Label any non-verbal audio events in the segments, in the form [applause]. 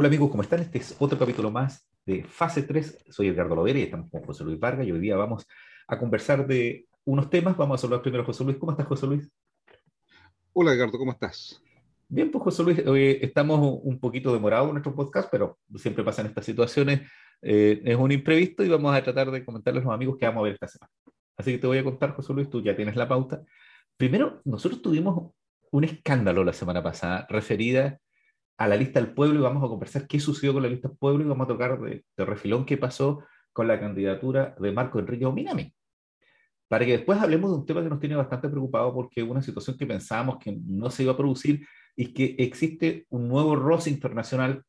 Hola amigos, ¿cómo están? Este es otro capítulo más de Fase 3. Soy Edgardo Lovera y estamos con José Luis Vargas y hoy día vamos a conversar de unos temas. Vamos a saludar primero a José Luis. ¿Cómo estás, José Luis? Hola Edgardo, ¿cómo estás? Bien, pues José Luis, hoy estamos un poquito demorados en nuestro podcast, pero siempre pasan estas situaciones. Eh, es un imprevisto y vamos a tratar de comentarles a los amigos que vamos a ver esta semana. Así que te voy a contar, José Luis, tú ya tienes la pauta. Primero, nosotros tuvimos un escándalo la semana pasada referida a la lista del pueblo y vamos a conversar qué sucedió con la lista del pueblo y vamos a tocar de, refilón qué pasó con la candidatura de Marco Enrique Ominami. Para que después hablemos de un tema que nos tiene bastante preocupado porque es una situación que pensábamos que no se iba a producir y que existe un nuevo roce internacional,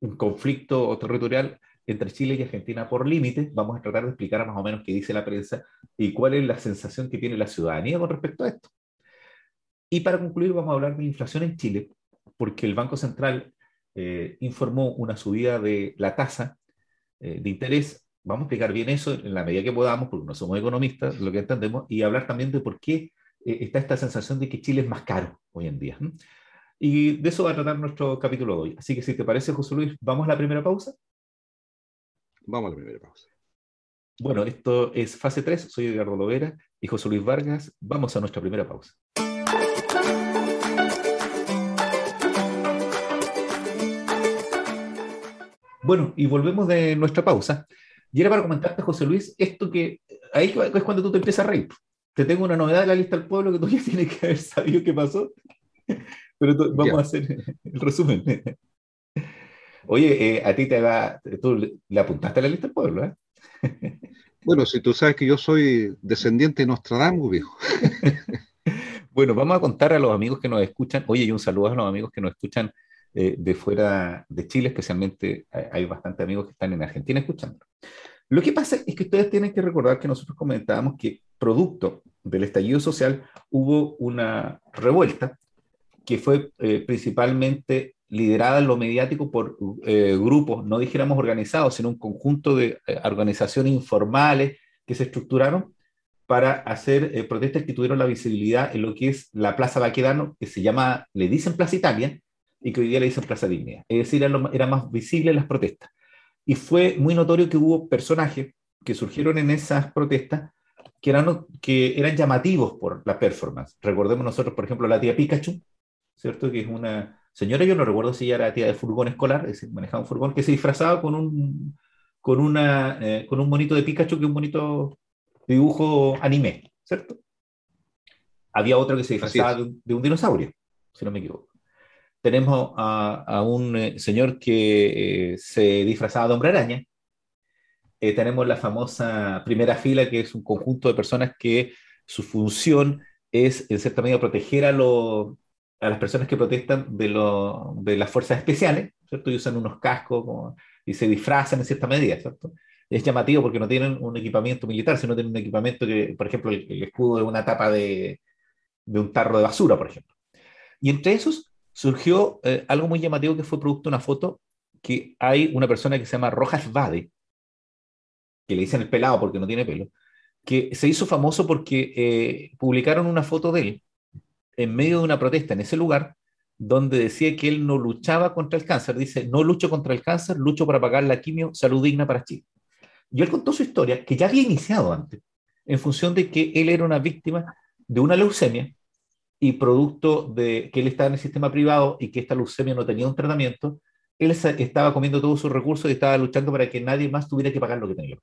un conflicto territorial entre Chile y Argentina por límite. Vamos a tratar de explicar más o menos qué dice la prensa y cuál es la sensación que tiene la ciudadanía con respecto a esto. Y para concluir, vamos a hablar de inflación en Chile, porque el Banco Central eh, informó una subida de la tasa eh, de interés. Vamos a explicar bien eso en la medida que podamos, porque no somos economistas, lo que entendemos, y hablar también de por qué eh, está esta sensación de que Chile es más caro hoy en día. Y de eso va a tratar nuestro capítulo de hoy. Así que si te parece, José Luis, ¿vamos a la primera pausa? Vamos a la primera pausa. Bueno, esto es fase 3. Soy Edgardo Lovera y José Luis Vargas. Vamos a nuestra primera pausa. Bueno, y volvemos de nuestra pausa. Y era para comentarte, José Luis, esto que ahí es cuando tú te empiezas a reír. Te tengo una novedad de la lista del pueblo que tú ya tienes que haber sabido qué pasó. [laughs] Pero vamos a hacer el resumen. [laughs] Oye, eh, a ti te va, tú le apuntaste a la lista del pueblo, ¿eh? [laughs] Bueno, si tú sabes que yo soy descendiente de Nostradamus, viejo. bueno, vamos a contar a los amigos que nos escuchan. Oye, y un saludo a los amigos que nos escuchan eh, de fuera de Chile, especialmente hay bastantes amigos que están en Argentina escuchando. Lo que pasa es que ustedes tienen que recordar que nosotros comentábamos que producto del estallido social hubo una revuelta que fue eh, principalmente liderada en lo mediático por eh, grupos, no dijéramos organizados, sino un conjunto de organizaciones informales que se estructuraron para hacer protestas que tuvieron la visibilidad en lo que es la Plaza Baquedano, que se llama, le dicen Plaza Italia, y que hoy día le dicen Plaza Dignidad. Es decir, era, era más visible las protestas. Y fue muy notorio que hubo personajes que surgieron en esas protestas que eran, que eran llamativos por la performance. Recordemos nosotros, por ejemplo, la tía Pikachu, ¿cierto? Que es una señora, yo no recuerdo si ella era tía de furgón escolar, es decir, manejaba un furgón que se disfrazaba con un, con una, eh, con un monito de Pikachu, que es un bonito dibujo anime, ¿cierto? Había otro que se disfrazaba de un, de un dinosaurio, si no me equivoco tenemos a, un eh, señor que eh, se disfrazaba de hombre araña. Eh, tenemos la famosa primera fila, que es un conjunto de personas que su función es, en cierta medida, proteger a, a las personas que protestan de, de las fuerzas especiales, ¿cierto? Y usan unos cascos y se disfrazan en cierta medida, ¿cierto? Es llamativo porque no tienen un equipamiento militar, sino tienen un equipamiento que, por ejemplo, el, escudo de una tapa de, de un tarro de basura, por ejemplo. Y entre esos surgió eh, algo muy llamativo que fue producto de una foto que hay una persona que se llama Rojas Vade, que le dicen el pelado porque no tiene pelo, que se hizo famoso porque eh, publicaron una foto de él en medio de una protesta en ese lugar donde decía que él no luchaba contra el cáncer. Dice, no lucho contra el cáncer, lucho para pagar la quimio, salud digna para Chile. Y él contó su historia, que ya había iniciado antes, en función de que él era una víctima de una leucemia y producto de que él estaba en el sistema privado y que esta leucemia no tenía un tratamiento, él estaba comiendo todos sus recursos y estaba luchando para que nadie más tuviera que pagar lo que tenía.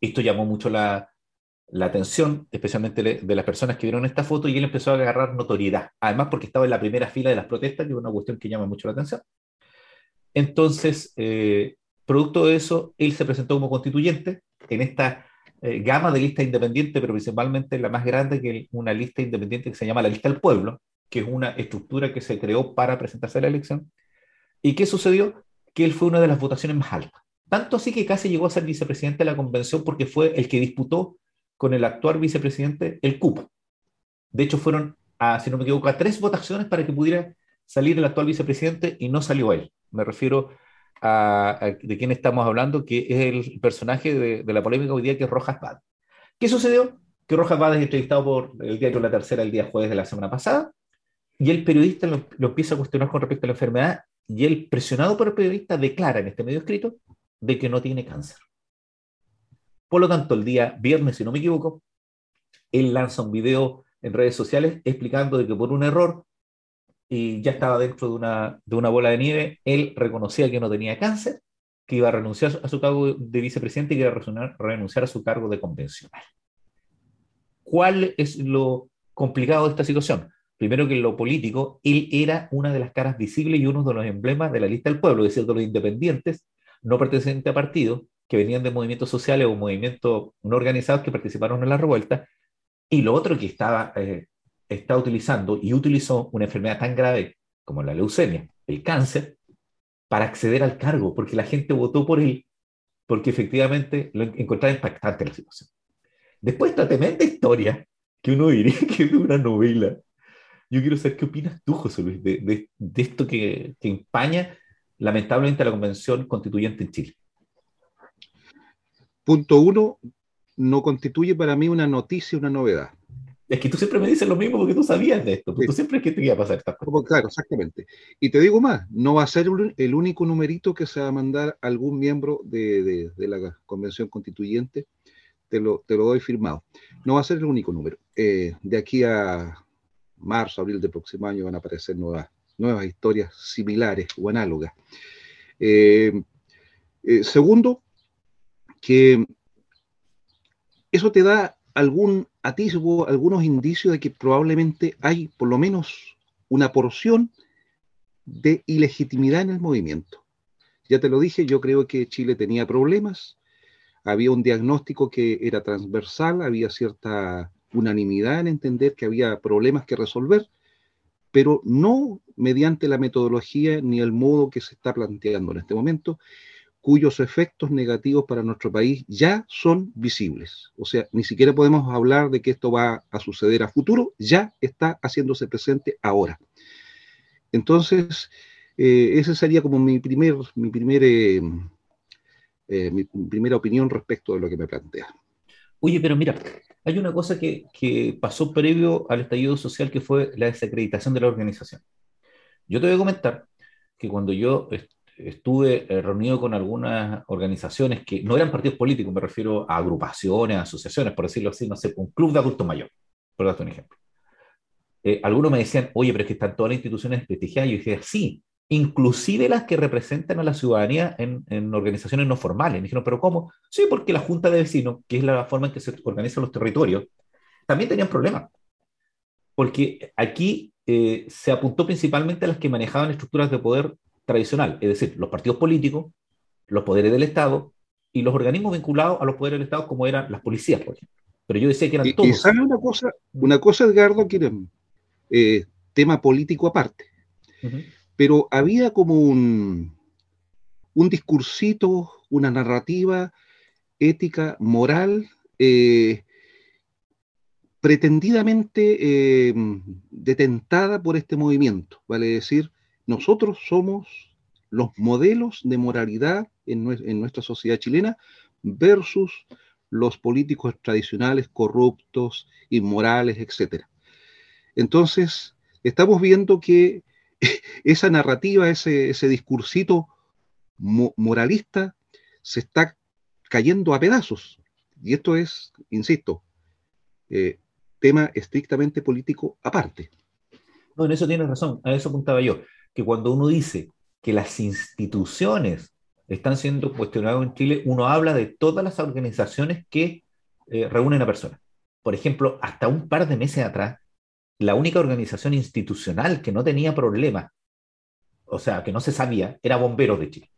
Esto llamó mucho la, la atención, especialmente de las personas que vieron esta foto, y él empezó a agarrar notoriedad. Además, porque estaba en la primera fila de las protestas, que es una cuestión que llama mucho la atención. Entonces, eh, producto de eso, él se presentó como constituyente en esta eh, gama de listas independientes, pero principalmente la más grande, que una lista independiente que se llama la lista del pueblo, que es una estructura que se creó para presentarse a la elección. ¿Y qué sucedió? Que él fue una de las votaciones más altas. Tanto así que casi llegó a ser vicepresidente de la convención porque fue el que disputó con el actual vicepresidente el cupo. De hecho, fueron, si no me equivoco, a tres votaciones para que pudiera salir el actual vicepresidente y no salió él. Me refiero de quién estamos hablando, que es el personaje de, la polémica hoy día, que es Rojas Bad. ¿Qué sucedió? Que Rojas Bad es entrevistado por el diario La Tercera el día jueves de la semana pasada, y el periodista lo, empieza a cuestionar con respecto a la enfermedad, y él, presionado por el periodista, declara en este medio escrito de que no tiene cáncer. Por lo tanto, el día viernes, si no me equivoco, él lanza un video en redes sociales explicando de que por un error y ya estaba dentro de una, de una bola de nieve, él reconocía que no tenía cáncer, que iba a renunciar a su cargo de vicepresidente y que iba a renunciar a su cargo de convencional. ¿Cuál es lo complicado de esta situación? Primero que en lo político, él era una de las caras visibles y uno de los emblemas de la lista del pueblo, es decir, de los independientes, no pertenecientes a partidos, que venían de movimientos sociales o movimientos no organizados que participaron en la revuelta, y lo otro que estaba, eh, está utilizando y utilizó una enfermedad tan grave como la leucemia, el cáncer, para acceder al cargo, porque la gente votó por él, porque efectivamente lo encontraba impactante la situación. Después de esta tremenda historia, que uno diría [laughs] que es una novela, yo quiero saber qué opinas tú, José Luis, de, de, esto que, que empaña lamentablemente la convención constituyente en Chile. Punto uno, no constituye para mí una noticia, una novedad. Es que tú siempre me dices lo mismo porque tú sabías de esto, tú siempre es que te iba a pasar esta cosa. Claro, exactamente. Y te digo más, no va a ser el único numerito que se va a mandar algún miembro de, la convención constituyente, te lo, te lo, doy firmado. No va a ser el único número. Eh, de aquí a marzo, abril del próximo año van a aparecer nuevas, nuevas historias similares o análogas. Eh, eh, segundo, que eso te da algún atisbo, algunos indicios de que probablemente hay por lo menos una porción de ilegitimidad en el movimiento. Ya te lo dije, yo creo que Chile tenía problemas, había un diagnóstico que era transversal, había cierta unanimidad en entender que había problemas que resolver, pero no mediante la metodología ni el modo que se está planteando en este momento, cuyos efectos negativos para nuestro país ya son visibles. O sea, ni siquiera podemos hablar de que esto va a suceder a futuro, ya está haciéndose presente ahora. Entonces, eh, esa sería como mi, primer, mi, primer, eh, eh, mi primera opinión respecto de lo que me plantea. Oye, pero mira, hay una cosa que, que pasó previo al estallido social que fue la desacreditación de la organización. Yo te voy a comentar que cuando yo estuve eh, reunido con algunas organizaciones que no eran partidos políticos, me refiero a agrupaciones, asociaciones, por decirlo así, no sé, un club de adultos mayor, por darte un ejemplo. Eh, algunos me decían, oye, pero es que están todas las instituciones desprestigiadas. Y yo dije, sí, inclusive las que representan a la ciudadanía en, en, organizaciones no formales. Me dijeron, ¿pero cómo? Sí, porque la Junta de Vecinos, que es la forma en que se organizan los territorios, también tenían problemas. Porque aquí eh, se apuntó principalmente a las que manejaban estructuras de poder tradicional, es decir, los partidos políticos, los poderes del Estado y los organismos vinculados a los poderes del Estado, como eran las policías, por ejemplo. Pero yo decía que eran todos. Y sabe una cosa, una cosa, Edgardo, que era eh, tema político aparte. Pero había como un, un discursito, una narrativa ética, moral, eh, pretendidamente eh, detentada por este movimiento, vale decir, nosotros somos los modelos de moralidad en, nuestra sociedad chilena versus los políticos tradicionales corruptos, inmorales, etc. Entonces, estamos viendo que [laughs] esa narrativa, ese, discursito moralista, se está cayendo a pedazos. Y esto es, insisto, eh, tema estrictamente político aparte. No, en eso tienes razón, a eso apuntaba yo que cuando uno dice que las instituciones están siendo cuestionadas en Chile, uno habla de todas las organizaciones que eh, reúnen a personas. Por ejemplo, hasta un par de meses atrás, la única organización institucional que no tenía problemas, o sea, que no se sabía, era Bomberos de Chile,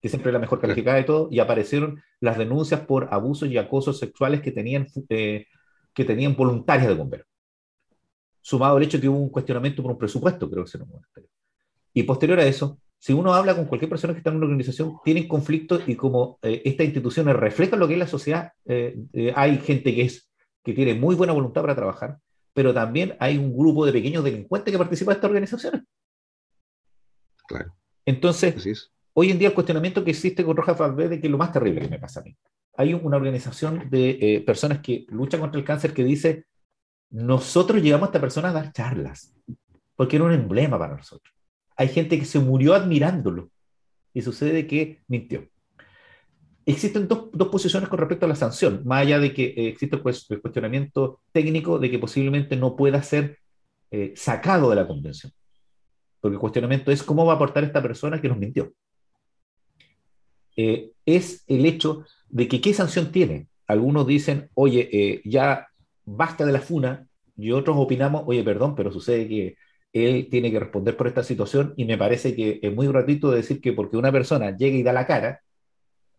que siempre era la mejor calificada de todo, y aparecieron las denuncias por abusos y acosos sexuales que tenían, eh, que tenían voluntarias de bomberos. Sumado al hecho que hubo un cuestionamiento por un presupuesto, creo que se nos y posterior a eso, si uno habla con cualquier persona que está en una organización, tienen conflictos y como eh, estas instituciones reflejan lo que es la sociedad, eh, eh, hay gente que, es, que tiene muy buena voluntad para trabajar, pero también hay un grupo de pequeños delincuentes que participa de estas organizaciones. Claro. Entonces, hoy en día el cuestionamiento que existe con Roja Valverde, que es lo más terrible que me pasa a mí. Hay una organización de personas que luchan contra el cáncer que dice, nosotros llegamos a esta persona a dar charlas, porque era un emblema para nosotros hay gente que se murió admirándolo y sucede que mintió. Existen dos, posiciones con respecto a la sanción, más allá de que eh, existe el, cuestionamiento técnico de que posiblemente no pueda ser eh, sacado de la convención. Porque el cuestionamiento es cómo va a aportar esta persona que nos mintió. Eh, es el hecho de que qué sanción tiene. Algunos dicen, oye, ya basta de la funa, y otros opinamos, oye, perdón, pero sucede que él tiene que responder por esta situación y me parece que es muy gratuito decir que porque una persona llega y da la cara,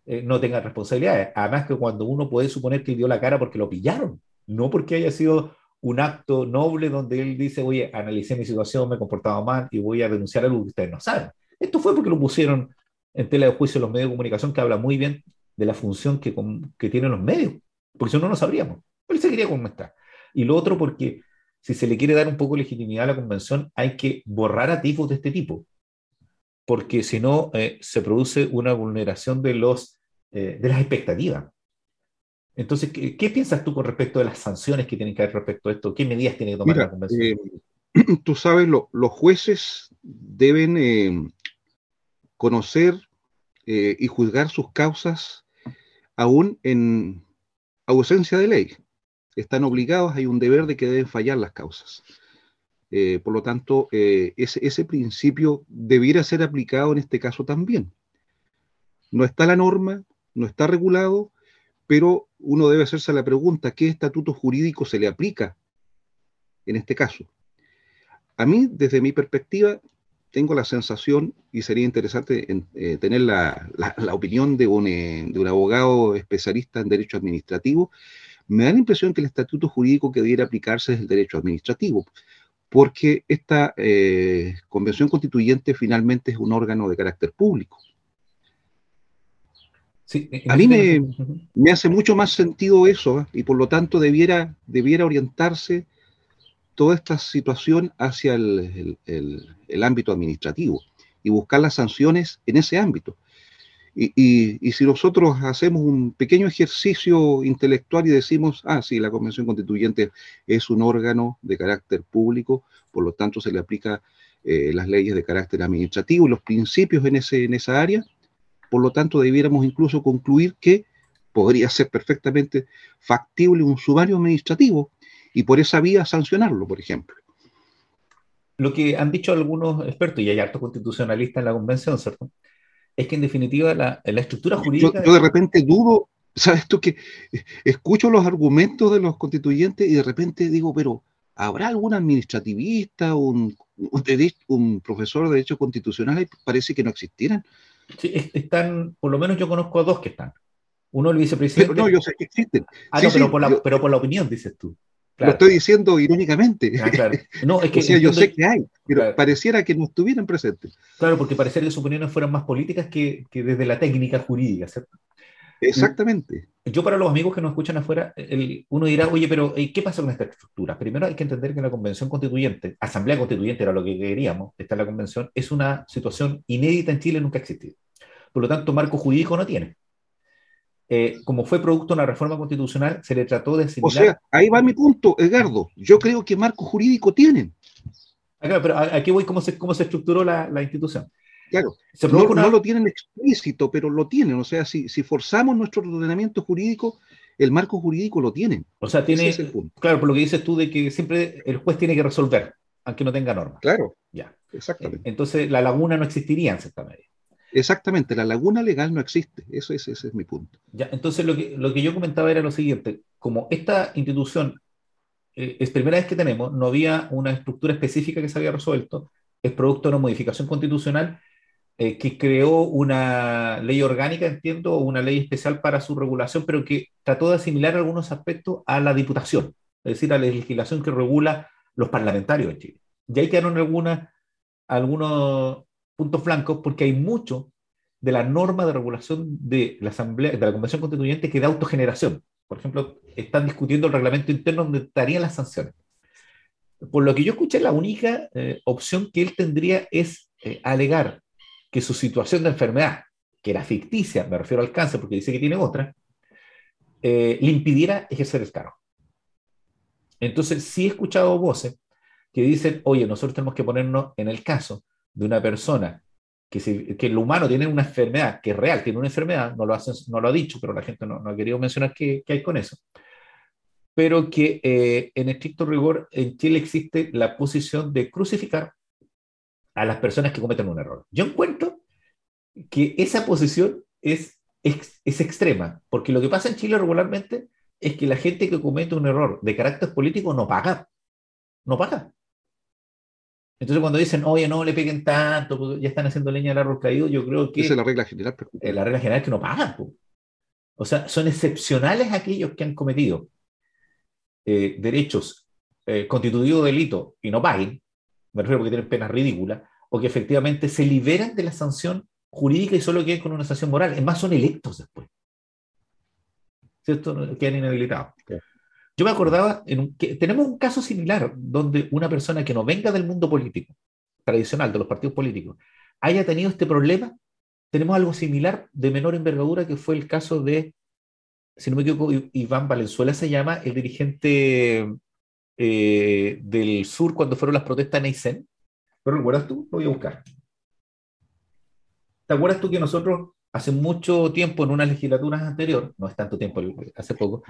eh, no tenga responsabilidades. Además que cuando uno puede suponer que dio la cara porque lo pillaron, no porque haya sido un acto noble donde él dice, oye, analicé mi situación, me he comportado mal y voy a denunciar algo que ustedes no saben. Esto fue porque lo pusieron en tela de juicio los medios de comunicación que habla muy bien de la función que, que tienen los medios, porque si no, no sabríamos. Él seguiría como está. Y lo otro porque si se le quiere dar un poco de legitimidad a la convención, hay que borrar a de este tipo, porque si no, eh, se produce una vulneración de, los, eh, de las expectativas. Entonces, ¿qué, piensas tú con respecto de las sanciones que tienen que haber respecto a esto? ¿Qué medidas tiene que tomar la convención? Eh, [clears throat] tú sabes, los jueces deben conocer y juzgar sus causas aún en ausencia de ley están obligados, hay un deber de que deben fallar las causas. Eh, por lo tanto, eh, ese, principio debiera ser aplicado en este caso también. No está la norma, no está regulado, pero uno debe hacerse la pregunta, ¿qué estatuto jurídico se le aplica en este caso? A mí, desde mi perspectiva, tengo la sensación, y sería interesante eh, tener la, la, opinión de un, de un abogado especialista en derecho administrativo, me da la impresión que el estatuto jurídico que debiera aplicarse es el derecho administrativo, porque esta eh, convención constituyente finalmente es un órgano de carácter público. a mí me, hace mucho más sentido eso ¿eh? y por lo tanto debiera, debiera orientarse toda esta situación hacia el ámbito administrativo y buscar las sanciones en ese ámbito. Y, si nosotros hacemos un pequeño ejercicio intelectual y decimos, ah, sí, la Convención Constituyente es un órgano de carácter público, por lo tanto se le aplica eh, las leyes de carácter administrativo y los principios en, ese, en esa área, por lo tanto debiéramos incluso concluir que podría ser perfectamente factible un sumario administrativo y por esa vía sancionarlo, por ejemplo. Lo que han dicho algunos expertos, y hay hartos constitucionalistas en la convención, ¿cierto? Es que en definitiva la, estructura jurídica... Yo, de repente dudo, ¿sabes tú? Que escucho los argumentos de los constituyentes y de repente digo, pero ¿habrá algún administrativista, un, un, profesor de Derecho Constitucional? Parece que no existieran. Sí, están, por lo menos yo conozco a dos que están. Uno el vicepresidente. Pero no, yo sé que existen. Ah, no, pero, por la, pero por la opinión, dices tú. Lo estoy diciendo irónicamente. Ah, claro. No, es [laughs] que, o sea, yo sé que hay, pero pareciera que no estuvieran presentes. Claro, porque pareciera que sus opiniones fueran más políticas que, que desde la técnica jurídica, ¿cierto? Exactamente. Yo para los amigos que nos escuchan afuera, el, uno dirá, oye, pero eh, ¿qué pasa con esta estructura? Primero hay que entender que la convención constituyente, asamblea constituyente era lo que queríamos, está en la convención, es una situación inédita en Chile, nunca ha existido. Por lo tanto, marco jurídico no tiene. Eh, como fue producto de una reforma constitucional, se le trató de asimilar... O sea, ahí va mi punto, Edgardo. Yo creo que marco jurídico tienen. Ah, pero aquí voy cómo se, cómo se estructuró la, la institución. Claro, no, lo tienen explícito, pero lo tienen. O sea, si, si, forzamos nuestro ordenamiento jurídico, el marco jurídico lo tienen. O sea, tiene, claro, por lo que dices tú de que siempre el juez tiene que resolver, aunque no tenga norma. Claro. Ya. Exactamente. Entonces, la laguna no existiría en cierta medida. Exactamente, la laguna legal no existe, eso es, ese es mi punto. Ya, entonces lo que, yo comentaba era lo siguiente, como esta institución eh, es primera vez que tenemos, no había una estructura específica que se había resuelto, es producto de una modificación constitucional eh, que creó una ley orgánica, entiendo, una ley especial para su regulación, pero que trató de asimilar algunos aspectos a la diputación, es decir, a la legislación que regula los parlamentarios en Chile. Y ahí quedaron algunas, algunos puntos blancos porque hay mucho de la norma de regulación de la Asamblea, de la Convención Constituyente que da autogeneración. Por ejemplo, están discutiendo el reglamento interno donde estarían las sanciones. Por lo que yo escuché, la única eh, opción que él tendría es eh, alegar que su situación de enfermedad, que era ficticia, me refiero al cáncer porque dice que tiene otra, eh, le impidiera ejercer el cargo. Entonces, sí he escuchado voces que dicen, oye, nosotros tenemos que ponernos en el caso de una persona que, que el humano tiene una enfermedad, que es real, tiene una enfermedad, no lo, hacen, no lo ha dicho, pero la gente no, no ha querido mencionar qué, hay con eso, pero que eh, en estricto rigor en Chile existe la posición de crucificar a las personas que cometen un error. Yo encuentro que esa posición es, es, es extrema, porque lo que pasa en Chile regularmente es que la gente que comete un error de carácter político no paga, no paga. Entonces, cuando dicen, oye, no le peguen tanto, ya están haciendo leña del árbol caído, yo creo que. Esa es la regla general. Eh, la regla general es que no pagan. O sea, son excepcionales aquellos que han cometido eh, derechos eh, constituidos de delito y no paguen, me refiero porque tienen penas ridículas, o que efectivamente se liberan de la sanción jurídica y solo quedan con una sanción moral. Es más, son electos después. ¿Cierto? Quedan inhabilitados. Yo me acordaba, que tenemos un caso similar donde una persona que no venga del mundo político, tradicional, de los partidos políticos, haya tenido este problema. Tenemos algo similar de menor envergadura que fue el caso de, si no me equivoco, Iván Valenzuela se llama, el dirigente eh, del sur cuando fueron las protestas en Aysén. ¿Lo recuerdas tú? Lo voy a buscar. ¿Te acuerdas tú que nosotros hace mucho tiempo, en una legislatura anterior, no es tanto tiempo, hace poco,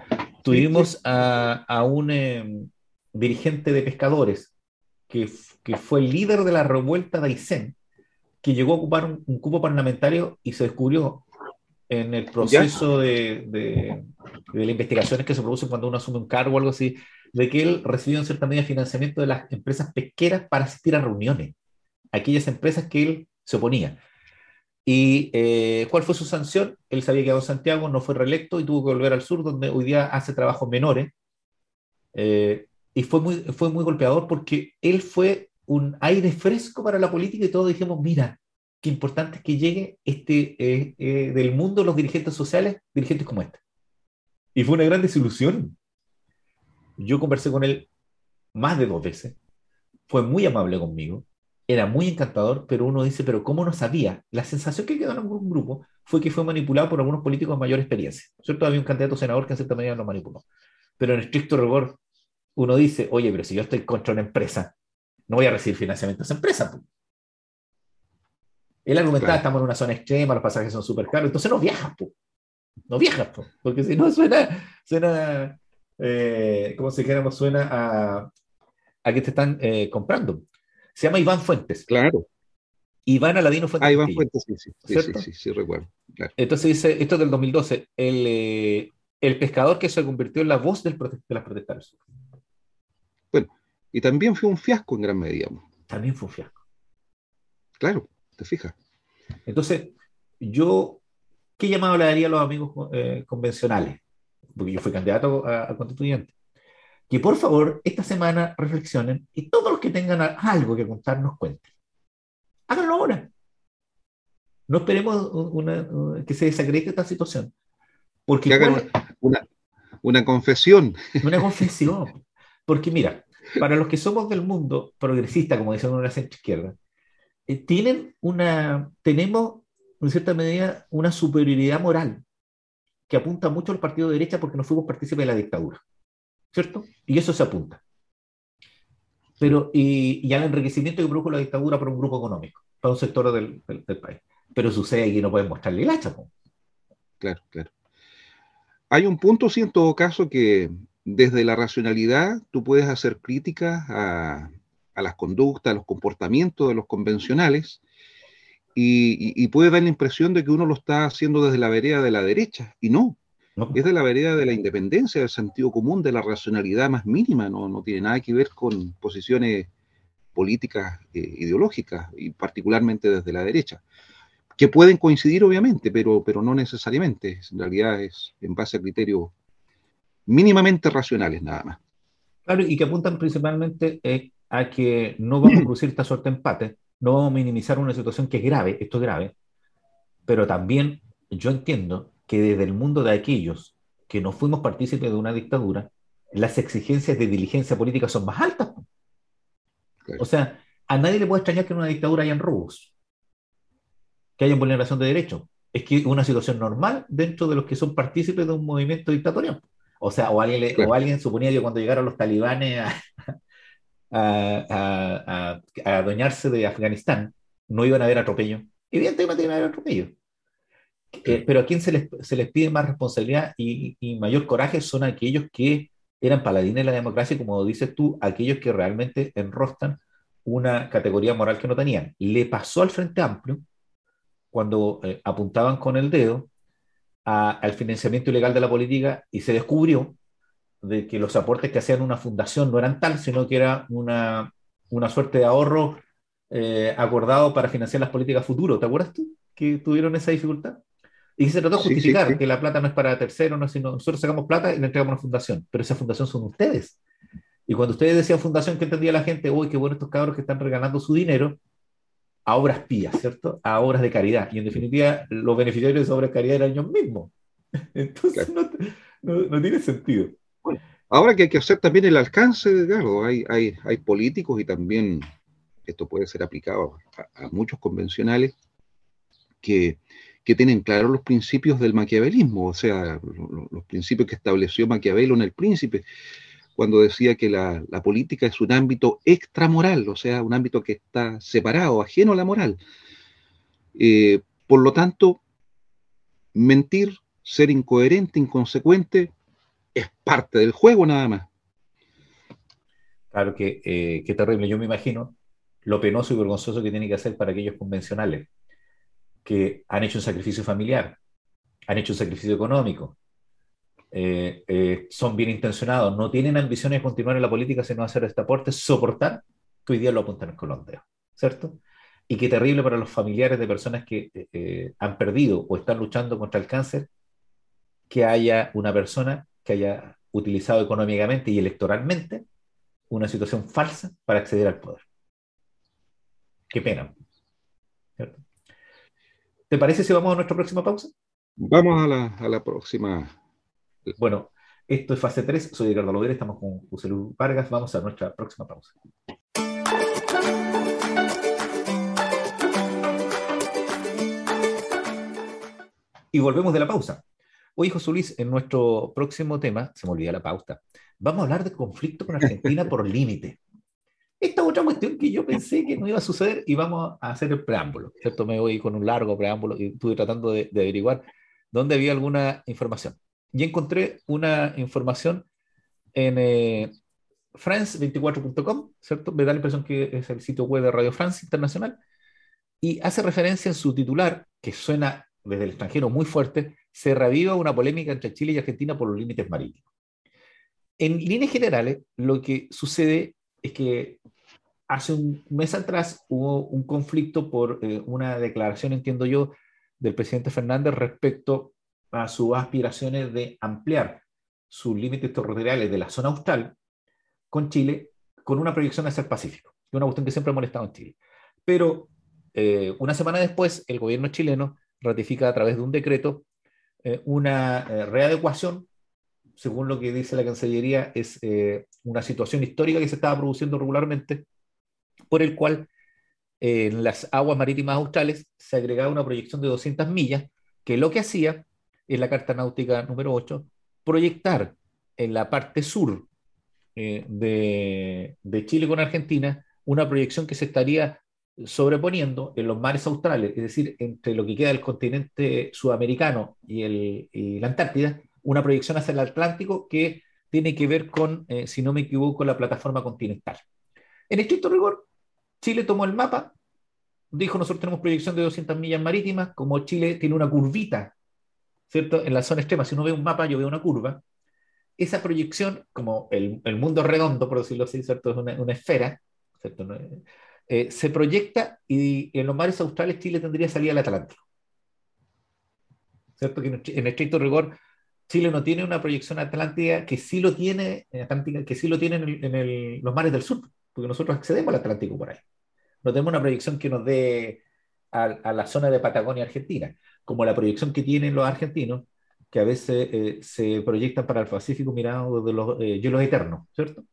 tuvimos a, un em, dirigente de pescadores que, que, fue el líder de la revuelta de Aysén, que llegó a ocupar un, cupo parlamentario y se descubrió en el proceso de, de, de, las investigaciones que se producen cuando uno asume un cargo o algo así, de que él recibió en cierta medida financiamiento de las empresas pesqueras para asistir a reuniones, aquellas empresas que él se oponía. ¿Y eh, cuál fue su sanción? Él se había quedado en Santiago, no fue reelecto y tuvo que volver al sur, donde hoy día hace trabajos menores. Eh, y fue muy, fue muy golpeador porque él fue un aire fresco para la política y todos dijimos, mira, qué importante es que llegue este, eh, del mundo los dirigentes sociales, dirigentes como este. Y fue una gran desilusión. Yo conversé con él más de dos veces. Fue muy amable conmigo era muy encantador, pero uno dice, pero ¿cómo no sabía? La sensación que quedó en algún grupo fue que fue manipulado por algunos políticos de mayor experiencia. ¿Cierto? Había un candidato senador que en cierta medida lo manipuló. Pero en estricto rigor, uno dice, oye, pero si yo estoy contra una empresa, no voy a recibir financiamiento de esa empresa. Él argumentaba, estamos en una zona extrema, los pasajes son súper caros, entonces no viajas, no viajas, porque si no suena, suena eh, como si dijéramos, suena a, a que te están eh, comprando. Se llama Iván Fuentes. Claro. Iván Aladino Fuentes. Ah, Iván Fuentes, sí, sí, sí, sí, sí, recuerdo. Entonces dice, esto es del 2012, el, eh, el pescador que se convirtió en la voz del de las protestas. Bueno, y también fue un fiasco en gran medida. También fue un fiasco. Claro, te fijas. Entonces, yo, ¿qué llamado le daría a los amigos eh, convencionales? Porque yo fui candidato a constituyente que por favor esta semana reflexionen y todos los que tengan algo que contar nos cuenten. Háganlo ahora. No esperemos que se desacredite esta situación. Porque hagan una, una, confesión. [laughs] Una confesión. Porque mira, para los que somos del mundo progresista, como dicen una centro izquierda, eh, tienen una, tenemos en cierta medida una superioridad moral que apunta mucho al partido de derecha porque no fuimos partícipes de la dictadura. ¿Cierto? Y eso se apunta. Pero, y, y al enriquecimiento que produjo la dictadura para un grupo económico, para un sector del, país. Pero sucede que no pueden mostrarle el hacha. Claro, claro. Hay un punto, sí, en todo caso, que desde la racionalidad tú puedes hacer críticas a, a las conductas, a los comportamientos de los convencionales, y, y, puede dar la impresión de que uno lo está haciendo desde la vereda de la derecha, y no. Es de la vereda de la independencia, del sentido común, de la racionalidad más mínima, no, no tiene nada que ver con posiciones políticas eh, ideológicas, y particularmente desde la derecha, que pueden coincidir obviamente, pero, pero no necesariamente, en realidad es en base a criterios mínimamente racionales nada más. Claro, y que apuntan principalmente eh, a que no vamos a [clears throat] producir esta suerte de empate, no vamos a minimizar una situación que es grave, esto es grave, pero también yo entiendo que desde el mundo de aquellos que no fuimos partícipes de una dictadura, las exigencias de diligencia política son más altas. O sea, a nadie le puede extrañar que en una dictadura hayan robos, que haya vulneración de derechos. Es que es una situación normal dentro de los que son partícipes de un movimiento dictatorial. O sea, o alguien, o alguien suponía que cuando llegaron los talibanes [laughs] a, a, a, a adueñarse de Afganistán, no iban a haber atropello. Evidentemente iban a haber atropello. Eh, pero a quien se les, se les, pide más responsabilidad y, y, mayor coraje son aquellos que eran paladines de la democracia, como dices tú, aquellos que realmente enrostan una categoría moral que no tenían. Le pasó al Frente Amplio cuando eh, apuntaban con el dedo a, al financiamiento ilegal de la política y se descubrió de que los aportes que hacían una fundación no eran tal, sino que era una, una suerte de ahorro eh, acordado para financiar las políticas futuras. ¿Te acuerdas tú que tuvieron esa dificultad? Y se trató de justificar sí, sí, sí. que la plata no es para terceros, no, sino nosotros sacamos plata y le entregamos a una fundación, pero esa fundación son ustedes. Y cuando ustedes decían fundación, ¿qué entendía la gente? Uy, qué bueno estos cabros que están regalando su dinero a obras pías, ¿cierto? A obras de caridad. Y en definitiva, los beneficiarios de esa obra de caridad eran ellos mismos. [laughs] Entonces, claro. no, no, no, tiene sentido. Bueno, ahora que hay que hacer también el alcance, Edgardo, hay, hay, hay políticos y también esto puede ser aplicado a, a muchos convencionales que que tienen claros los principios del maquiavelismo, o sea, los, principios que estableció Maquiavelo en El Príncipe, cuando decía que la, la, política es un ámbito extramoral, o sea, un ámbito que está separado, ajeno a la moral. Eh, por lo tanto, mentir, ser incoherente, inconsecuente, es parte del juego nada más. Claro que, eh, qué terrible. Yo me imagino lo penoso y vergonzoso que tiene que hacer para aquellos convencionales que han hecho un sacrificio familiar, han hecho un sacrificio económico, eh, eh, son bien intencionados, no tienen ambiciones de continuar en la política sino hacer este aporte, soportar que hoy día lo apuntan con los dedos, ¿cierto? Y qué terrible para los familiares de personas que eh, han perdido o están luchando contra el cáncer, que haya una persona que haya utilizado económicamente y electoralmente una situación falsa para acceder al poder. Qué pena. ¿cierto? ¿Te parece si vamos a nuestra próxima pausa? Vamos a la, a la próxima. Bueno, esto es fase 3. Soy Ricardo Lovera, estamos con José Luis Vargas. Vamos a nuestra próxima pausa. Y volvemos de la pausa. Hoy, José Luis, en nuestro próximo tema, se me olvida la pauta, vamos a hablar de conflicto con Argentina por [laughs] límite esta otra cuestión que yo pensé que no iba a suceder y vamos a hacer el preámbulo, ¿cierto? Me voy con un largo preámbulo y estuve tratando de, averiguar dónde había alguna información. Y encontré una información en eh, france24.com, ¿cierto? Me da la impresión que es el sitio web de Radio France Internacional y hace referencia en su titular, que suena desde el extranjero muy fuerte, se reviva una polémica entre Chile y Argentina por los límites marítimos. En líneas generales, lo que sucede es que hace un mes atrás hubo un conflicto por eh, una declaración, entiendo yo, del presidente Fernández respecto a sus aspiraciones de ampliar sus límites territoriales de la zona austral con Chile con una proyección hacia el Pacífico, que es una cuestión que siempre ha molestado en Chile. Pero eh, una semana después, el gobierno chileno ratifica a través de un decreto eh, una eh, readecuación según lo que dice la Cancillería, es una situación histórica que se estaba produciendo regularmente, por el cual eh, en las aguas marítimas australes se agregaba una proyección de 200 millas, que lo que hacía, en la Carta Náutica número 8, proyectar en la parte sur eh, de, Chile con Argentina una proyección que se estaría sobreponiendo en los mares australes, es decir, entre lo que queda del continente sudamericano y, el, la Antártida, una proyección hacia el Atlántico que tiene que ver con, eh, si no me equivoco, la plataforma continental. En estricto rigor, Chile tomó el mapa, dijo nosotros tenemos proyección de 200 millas marítimas, como Chile tiene una curvita, ¿cierto? En la zona extrema, si uno ve un mapa, yo veo una curva. Esa proyección, como el, mundo redondo, por decirlo así, ¿cierto? Es una, esfera, ¿cierto? Eh, se proyecta y en los mares australes Chile tendría salida al Atlántico. ¿Cierto? Que en, estricto rigor Chile no tiene una proyección atlántica que sí lo tiene, eh, atlántica, que sí lo tiene en, los mares del sur, porque nosotros accedemos al Atlántico por ahí. No tenemos una proyección que nos dé a, la zona de Patagonia Argentina, como la proyección que tienen los argentinos, que a veces eh, se proyectan para el Pacífico mirando de los eh, eternos, ¿cierto?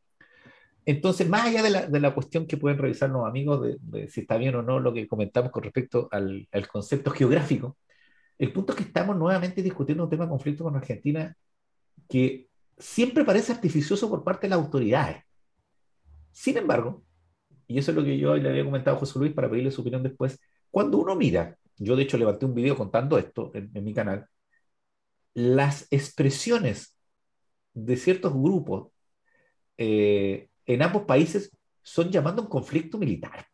Entonces, más allá de la, de la, cuestión que pueden revisar los amigos de, de, si está bien o no lo que comentamos con respecto al, al concepto geográfico, el punto es que estamos nuevamente discutiendo un tema de conflicto con Argentina que siempre parece artificioso por parte de las autoridades. Sin embargo, y eso es lo que yo le había comentado a José Luis para pedirle su opinión después, cuando uno mira, yo de hecho levanté un video contando esto en, mi canal, las expresiones de ciertos grupos eh, en ambos países son llamando a un conflicto militar.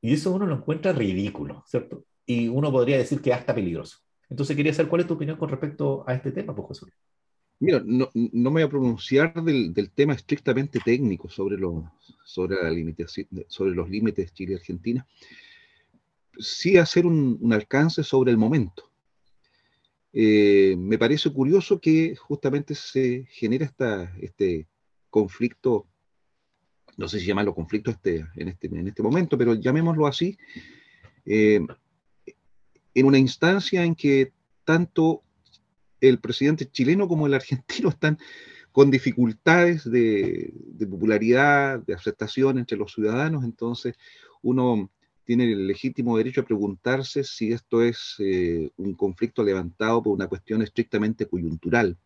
Y eso uno lo encuentra ridículo, ¿cierto? Y uno podría decir que hasta peligroso. Entonces quería saber cuál es tu opinión con respecto a este tema, pues José. Mira, no, me voy a pronunciar del, tema estrictamente técnico sobre, sobre, la sobre los límites Chile Argentina, sí hacer un, alcance sobre el momento. Eh, me parece curioso que justamente se genera esta, este conflicto, no sé si llamarlo conflicto este, en, este, en este momento, pero llamémoslo así, eh, en una instancia en que tanto el presidente chileno como el argentino están con dificultades de, popularidad, de aceptación entre los ciudadanos, entonces uno tiene el legítimo derecho a preguntarse si esto es eh, un conflicto levantado por una cuestión estrictamente coyuntural,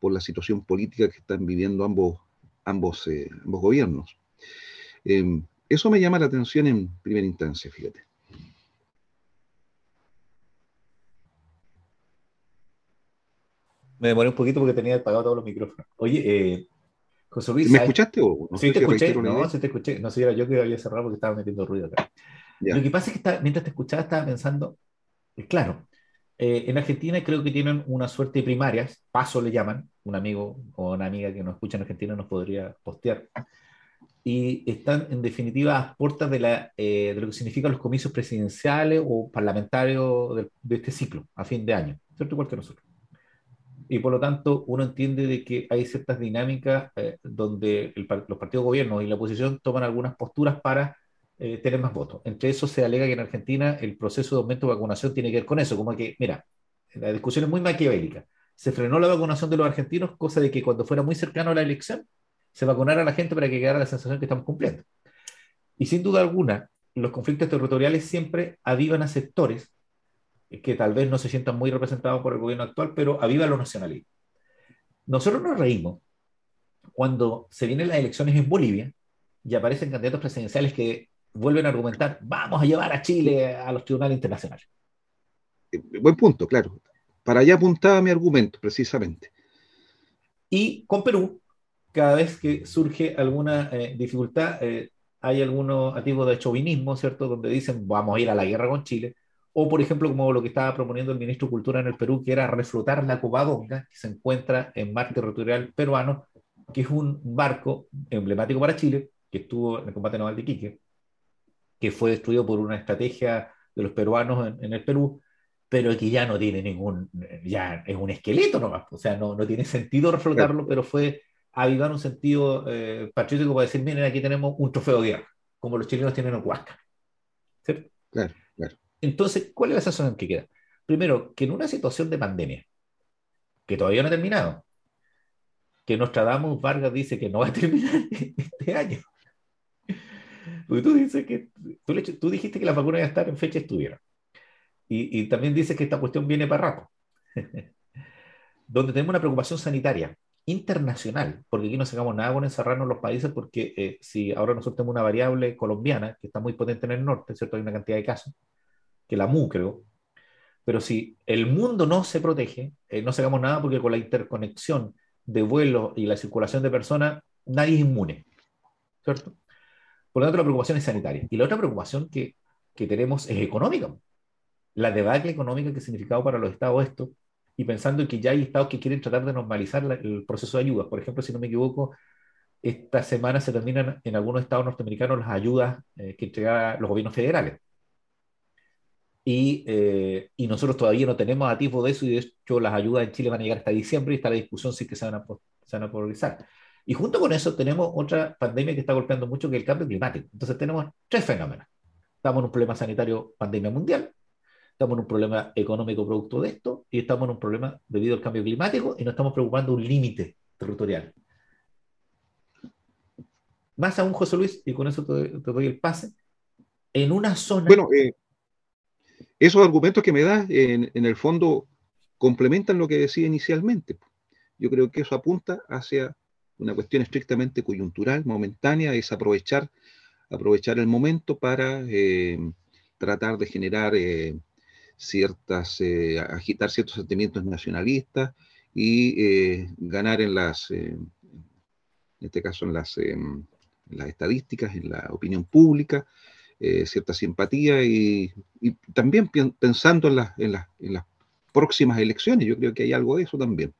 por la situación política que están viviendo ambos, ambos, eh, gobiernos. Em, eso me llama la atención en primera instancia, fíjate. Me demoré un poquito porque tenía apagado todos los micrófonos. Oye, eh, José Luis. ¿Me escuchaste o no? Sí, te escuché. No, sí te escuché. No sé, era yo que había cerrado porque estaba metiendo ruido acá. Lo que pasa es que mientras te escuchaba estaba pensando, eh, claro, eh, en Argentina creo que tienen una suerte de primarias, paso le llaman, un amigo o una amiga que nos escucha en Argentina nos podría postear, y están en definitiva a puertas de, la, eh, de lo que significan los comicios presidenciales o parlamentarios de, de, este ciclo, a fin de año, ¿cierto? Igual que nosotros y por lo tanto uno entiende de que hay ciertas dinámicas eh, donde los partidos gobiernos y la oposición toman algunas posturas para eh, tener más votos. Entre eso se alega que en Argentina el proceso de aumento de vacunación tiene que ver con eso, como que, mira, la discusión es muy maquiavélica. Se frenó la vacunación de los argentinos, cosa de que cuando fuera muy cercano a la elección, se vacunara a la gente para que quedara la sensación que estamos cumpliendo. Y sin duda alguna, los conflictos territoriales siempre avivan a sectores que tal vez no se sientan muy representados por el gobierno actual, pero aviva los nacionalismos. Nosotros nos reímos cuando se vienen las elecciones en Bolivia y aparecen candidatos presidenciales que vuelven a argumentar, vamos a llevar a Chile a los tribunales internacionales. Eh, buen punto, claro. Para allá apuntaba mi argumento, precisamente. Y con Perú, cada vez que surge alguna eh, dificultad, eh, hay algunos atisbos de chauvinismo, ¿cierto? Donde dicen, vamos a ir a la guerra con Chile o, por ejemplo, como lo que estaba proponiendo el ministro de Cultura en el Perú, que era reflotar la Covadonga, que se encuentra en mar territorial peruano, que es un barco emblemático para Chile, que estuvo en el combate naval de Iquique, que fue destruido por una estrategia de los peruanos en, el Perú, pero que ya no tiene ningún, ya es un esqueleto nomás, o sea, no, no tiene sentido reflotarlo, pero fue avivar un sentido eh, patriótico para decir, miren, aquí tenemos un trofeo de guerra, como los chilenos tienen en Huasca. ¿Cierto? Claro. Entonces, ¿cuál es la sensación que queda? Primero, que en una situación de pandemia, que todavía no ha terminado, que Nostradamus Vargas dice que no va a [laughs] terminar este año. Porque tú, dices que, tú, dijiste que la vacuna iba a estar en fecha estuviera. Y, y también dices que esta cuestión viene para rato. [laughs] Donde tenemos una preocupación sanitaria internacional, porque aquí no sacamos nada con encerrarnos en los países, porque eh, si ahora nosotros tenemos una variable colombiana que está muy potente en el norte, ¿cierto? Hay una cantidad de casos, que la MU, creo. Pero si el mundo no se protege, eh, no sacamos nada porque con la interconexión de vuelos y la circulación de personas, nadie es inmune. ¿Cierto? Por lo tanto, la preocupación es sanitaria. Y la otra preocupación que, que tenemos es económica. La debacle económica que ha significado para los estados esto, y pensando en que ya hay estados que quieren tratar de normalizar el proceso de ayuda. Por ejemplo, si no me equivoco, esta semana se terminan en algunos estados norteamericanos las ayudas eh, que entregan los gobiernos federales. Eh, y, nosotros todavía no tenemos atisbo de eso y de hecho las ayudas en Chile van a llegar hasta diciembre y está la discusión si que se van a, se van a polarizar. Y junto con eso tenemos otra pandemia que está golpeando mucho, que es el cambio climático. Entonces tenemos tres fenómenos. Estamos en un problema sanitario, pandemia mundial, estamos en un problema económico producto de esto y estamos en un problema debido al cambio climático y nos estamos preocupando un límite territorial. Más aún, José Luis, y con eso te, doy el pase, en una zona... Bueno, eh, esos argumentos que me das, en, el fondo, complementan lo que decía inicialmente. Yo creo que eso apunta hacia una cuestión estrictamente coyuntural, momentánea, es aprovechar aprovechar el momento para eh, tratar de generar eh, ciertas, agitar ciertos sentimientos nacionalistas y ganar en las, en este caso en las, las estadísticas, en la opinión pública, cierta simpatía y, también pensando en, en, en las próximas elecciones. Yo creo que hay algo de eso también.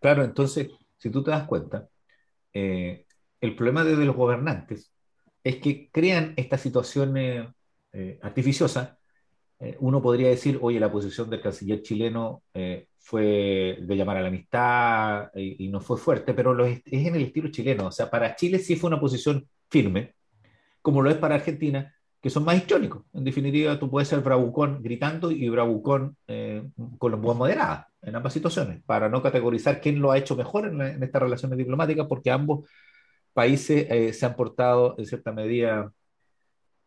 Claro, entonces, si tú te das cuenta, eh, el problema de, los gobernantes es que crean estas situaciones eh, artificiosas. Eh, uno podría decir, oye, la posición del canciller chileno fue de llamar a la amistad y, no fue fuerte, pero es, es en el estilo chileno. O sea, para Chile sí fue una posición firme, como lo es para Argentina, que son más histriónicos. En definitiva, tú puedes ser bravucón gritando y bravucón eh, con los voz moderada en ambas situaciones, para no categorizar quién lo ha hecho mejor en, estas relaciones diplomáticas, porque ambos países eh, se han portado en cierta medida,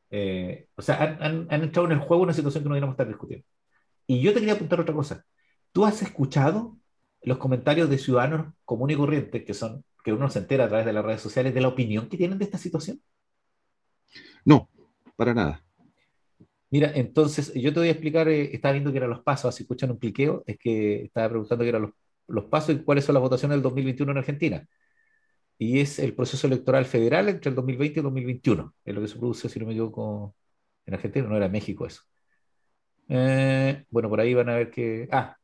eh, o sea, han, han, entrado en el juego una situación que no deberíamos estar discutiendo. Y yo te quería apuntar otra cosa. ¿Tú has escuchado los comentarios de ciudadanos comunes y corrientes que son que uno se entera a través de las redes sociales de la opinión que tienen de esta situación? No, para nada. Mira, entonces yo te voy a explicar, eh, estaba viendo que eran los pasos, si escuchan un cliqueo, es que estaba preguntando qué eran los, los, pasos y cuáles son las votaciones del 2021 en Argentina. Y es el proceso electoral federal entre el 2020 y el 2021, es lo que se produce, si no me equivoco, en Argentina, no era México eso. Eh, bueno, por ahí van a ver que... Ah,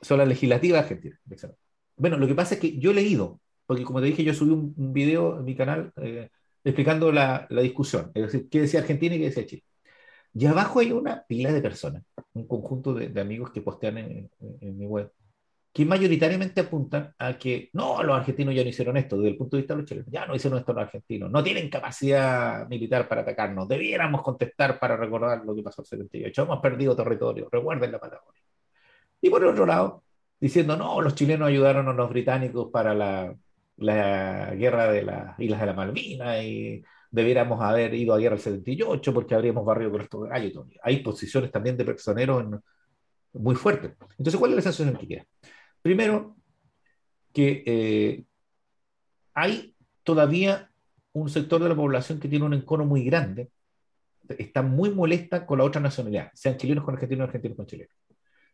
son las legislativas argentinas. Bueno, lo que pasa es que yo he leído, porque como te dije, yo subí un, video en mi canal eh, explicando la, la, discusión, es decir, qué decía Argentina y qué decía Chile. Y abajo hay una pila de personas, un conjunto de, de amigos que postean en, mi web, que mayoritariamente apuntan a que no, los argentinos ya no hicieron esto, desde el punto de vista de los chilenos, ya no hicieron esto los argentinos, no tienen capacidad militar para atacarnos, debiéramos contestar para recordar lo que pasó en el 78, hemos perdido territorio, recuerden la Patagonia. Y por otro lado, diciendo, no, los chilenos ayudaron a los británicos para la, la guerra de las Islas de la Malvinas y debiéramos haber ido a guerra el 78 porque habríamos barrido con esto de gallo. Hay posiciones también de personeros muy fuertes. Entonces, ¿cuál es la sensación que queda? Primero, que eh, hay todavía un sector de la población que tiene un encono muy grande, está muy molesta con la otra nacionalidad, sean chilenos con argentinos, argentinos con chilenos.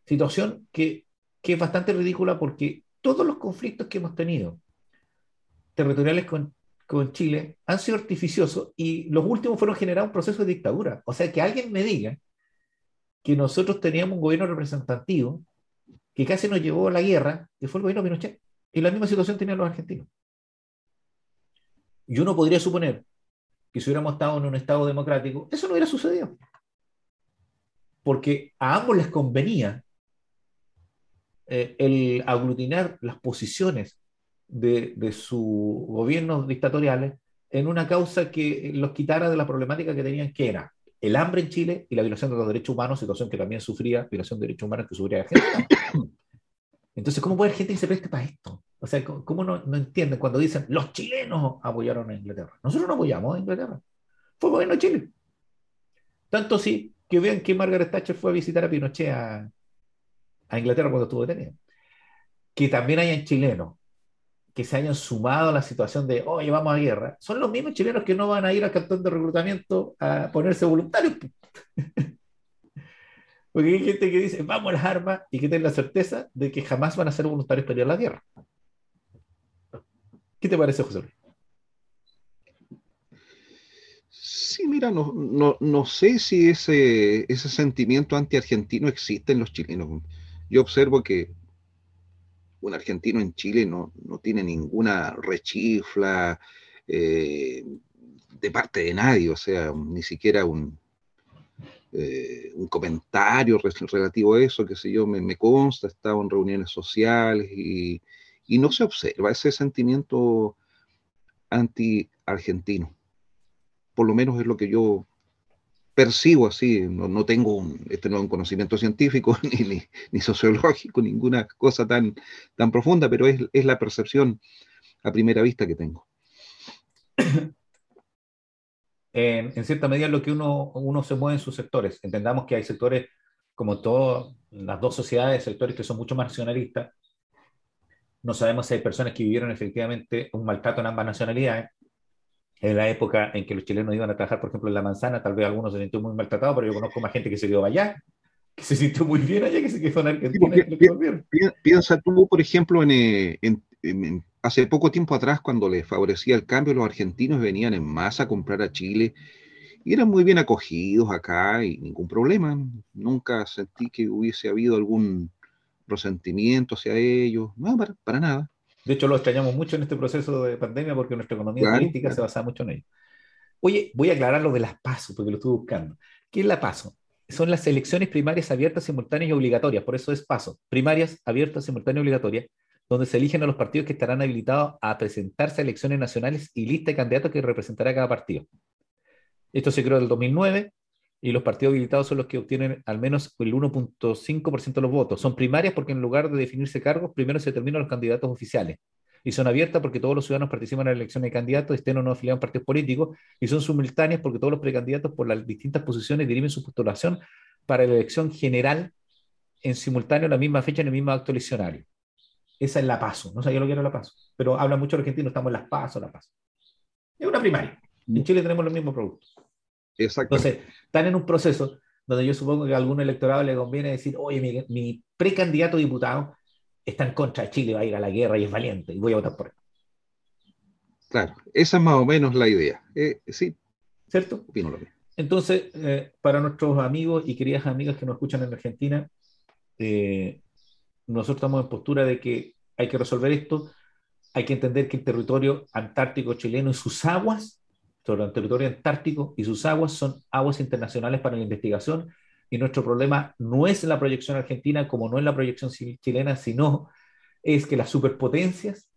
Situación que, que es bastante ridícula porque todos los conflictos que hemos tenido territoriales con, con Chile han sido artificiosos y los últimos fueron generados un proceso de dictadura. O sea, que alguien me diga que nosotros teníamos un gobierno representativo que casi nos llevó a la guerra, que fue el gobierno Pinochet. Y la misma situación tenían los argentinos. Y uno podría suponer que si hubiéramos estado en un Estado democrático, eso no hubiera sucedido. Porque a ambos les convenía eh, el aglutinar las posiciones de, de sus gobiernos dictatoriales en una causa que los quitara de la problemática que tenían, que era el hambre en Chile y la violación de los derechos humanos, situación que también sufría, violación de derechos humanos que sufría la gente. [coughs] Entonces, ¿cómo puede haber gente que se preste para esto? O sea, ¿cómo no, no entienden cuando dicen los chilenos apoyaron a Inglaterra? Nosotros no apoyamos a Inglaterra. Fue el gobierno de Chile. Tanto sí que vean que Margaret Thatcher fue a visitar a Pinochet a, a Inglaterra cuando estuvo detenido. Que también hayan chilenos que se hayan sumado a la situación de, oye, vamos a guerra, son los mismos chilenos que no van a ir al cantón de reclutamiento a ponerse voluntarios. [laughs] Porque hay gente que dice, vamos a las armas y que tienen la certeza de que jamás van a ser voluntarios para ir a la guerra. ¿Qué te parece, José Luis? Sí, mira, no, no, no sé si ese, ese sentimiento anti-argentino existe en los chilenos. Yo observo que un argentino en Chile no, tiene ninguna rechifla eh, de parte de nadie, o sea, ni siquiera un, eh, un comentario relativo a eso, que sé yo, me, consta, estaba en reuniones sociales y, y no se observa ese sentimiento anti-argentino. Por lo menos es lo que yo percibo así, no, tengo un, este no es un conocimiento científico [laughs] ni, sociológico, ninguna cosa tan, tan profunda, pero es, la percepción a primera vista que tengo. [coughs] En, cierta medida lo que uno, uno se mueve en sus sectores. Entendamos que hay sectores, como todas las dos sociedades, sectores que son mucho más nacionalistas. No sabemos si hay personas que vivieron efectivamente un maltrato en ambas nacionalidades en la época en que los chilenos iban a trabajar, por ejemplo, en la manzana, tal vez algunos se sintió muy maltratados, pero yo conozco más gente que se quedó allá, que se sintió muy bien allá, que se quedó en Argentina. piensa tú, por ejemplo, eh, en, hace poco tiempo atrás, cuando les favorecía el cambio, los argentinos venían en masa a comprar a Chile y eran muy bien acogidos acá y ningún problema. Nunca sentí que hubiese habido algún resentimiento hacia ellos, no, para nada. De hecho, lo extrañamos mucho en este proceso de pandemia porque nuestra economía política se basa mucho en ello. Oye, voy a aclarar lo de las PASO porque lo estuve buscando. ¿Qué es la PASO? Son las elecciones primarias abiertas, simultáneas y obligatorias, por eso es PASO. Primarias abiertas, simultáneas y obligatorias, donde se eligen a los partidos que estarán habilitados a presentarse a elecciones nacionales y lista de candidatos que representará cada partido. Esto se creó en el 2009 y los partidos habilitados son los que obtienen al menos el 1.5% de los votos. Son primarias porque en lugar de definirse cargos, primero se determinan los candidatos oficiales. Y son abiertas porque todos los ciudadanos participan en la elección de candidatos, estén o no afiliados a partidos políticos. Y son simultáneas porque todos los precandidatos por las distintas posiciones dirimen su postulación para la elección general en simultáneo en la misma fecha en el mismo acto eleccionario. Esa es la paso. No sabía lo que era la paso. Pero habla mucho argentino, estamos en las paso, la paso. Es una primaria. En. Chile tenemos los mismos productos. Entonces, están en un proceso donde yo supongo que a algún electorado le conviene decir, oye, mi, precandidato diputado está en contra de Chile, va a ir a la guerra y es valiente, y voy a votar por él. Claro, esa es más o menos la idea. Eh, sí. ¿Cierto? Opino lo mismo. Entonces, eh, para nuestros amigos y queridas amigas que nos escuchan en Argentina, eh, nosotros estamos en postura de que hay que resolver esto. Hay que entender que el territorio antártico chileno y sus aguas sobre el territorio antártico y sus aguas son aguas internacionales para la investigación y nuestro problema no es la proyección argentina como no es la proyección chilena, sino es que las superpotencias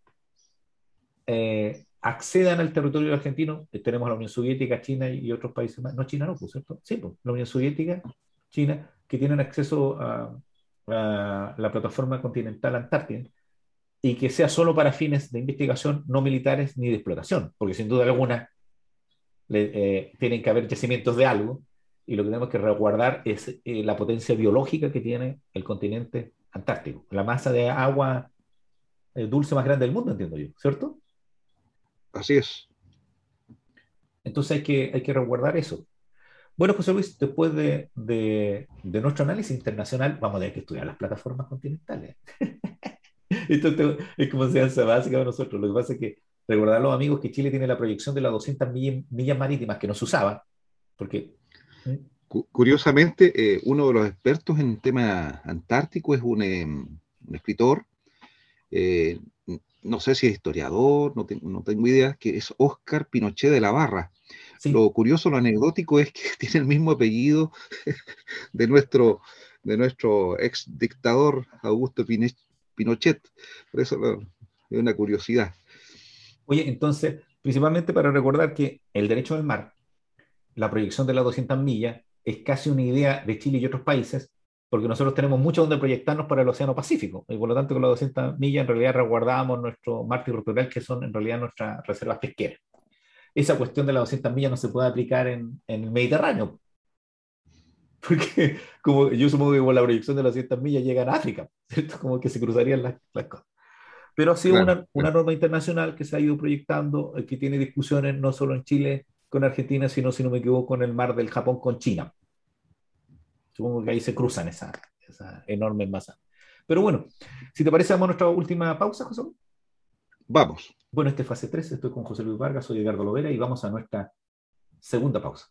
eh, accedan al territorio argentino. Tenemos la Unión Soviética, China y otros países más. No, China no, pues, ¿cierto? Sí, pues, la Unión Soviética, China, que tienen acceso a, a la plataforma continental antártica y que sea solo para fines de investigación, no militares ni de explotación, porque sin duda alguna eh, tienen que haber yacimientos de algo y lo que tenemos que resguardar es eh, la potencia biológica que tiene el continente antártico, la masa de agua eh, dulce más grande del mundo, entiendo yo, ¿cierto? Así es. Entonces hay que, hay que resguardar eso. Bueno, José Luis, después de, de, de nuestro análisis internacional, vamos a tener que estudiar las plataformas continentales. [laughs] Esto es como enseñanza básica para nosotros. Lo que pasa es que recordar a los amigos que Chile tiene la proyección de las 200 millas, marítimas que no se usaban, porque... ¿eh? Curiosamente, eh, uno de los expertos en tema antártico es un, em, escritor, eh, no sé si es historiador, no, no, tengo idea, que es Oscar Pinochet de la Barra. Lo curioso, lo anecdótico es que [laughs] tiene el mismo apellido de nuestro, de nuestro ex dictador Augusto Pinochet. Por eso es una curiosidad. Oye, entonces, principalmente para recordar que el derecho del mar, la proyección de las 200 millas, es casi una idea de Chile y otros países, porque nosotros tenemos mucho donde proyectarnos para el Océano Pacífico, y por lo tanto con las 200 millas en realidad resguardamos nuestro mar territorial, que son en realidad nuestras reservas pesqueras. Esa cuestión de las 200 millas no se puede aplicar en, el Mediterráneo, [laughs] porque como yo supongo que con la proyección de las 200 millas llegan a África, [laughs] ¿cierto? Como que se cruzarían las, las cosas. Pero ha sido una, una, norma internacional que se ha ido proyectando, eh, que tiene discusiones no solo en Chile con Argentina, sino, si no me equivoco, en el mar del Japón con China. Supongo que ahí se cruzan esas esa enormes masas. Pero bueno, si te parece, vamos a nuestra última pausa, José. Vamos. Bueno, este es fase 3, estoy con José Luis Vargas, soy Edgardo Lovera y vamos a nuestra segunda pausa.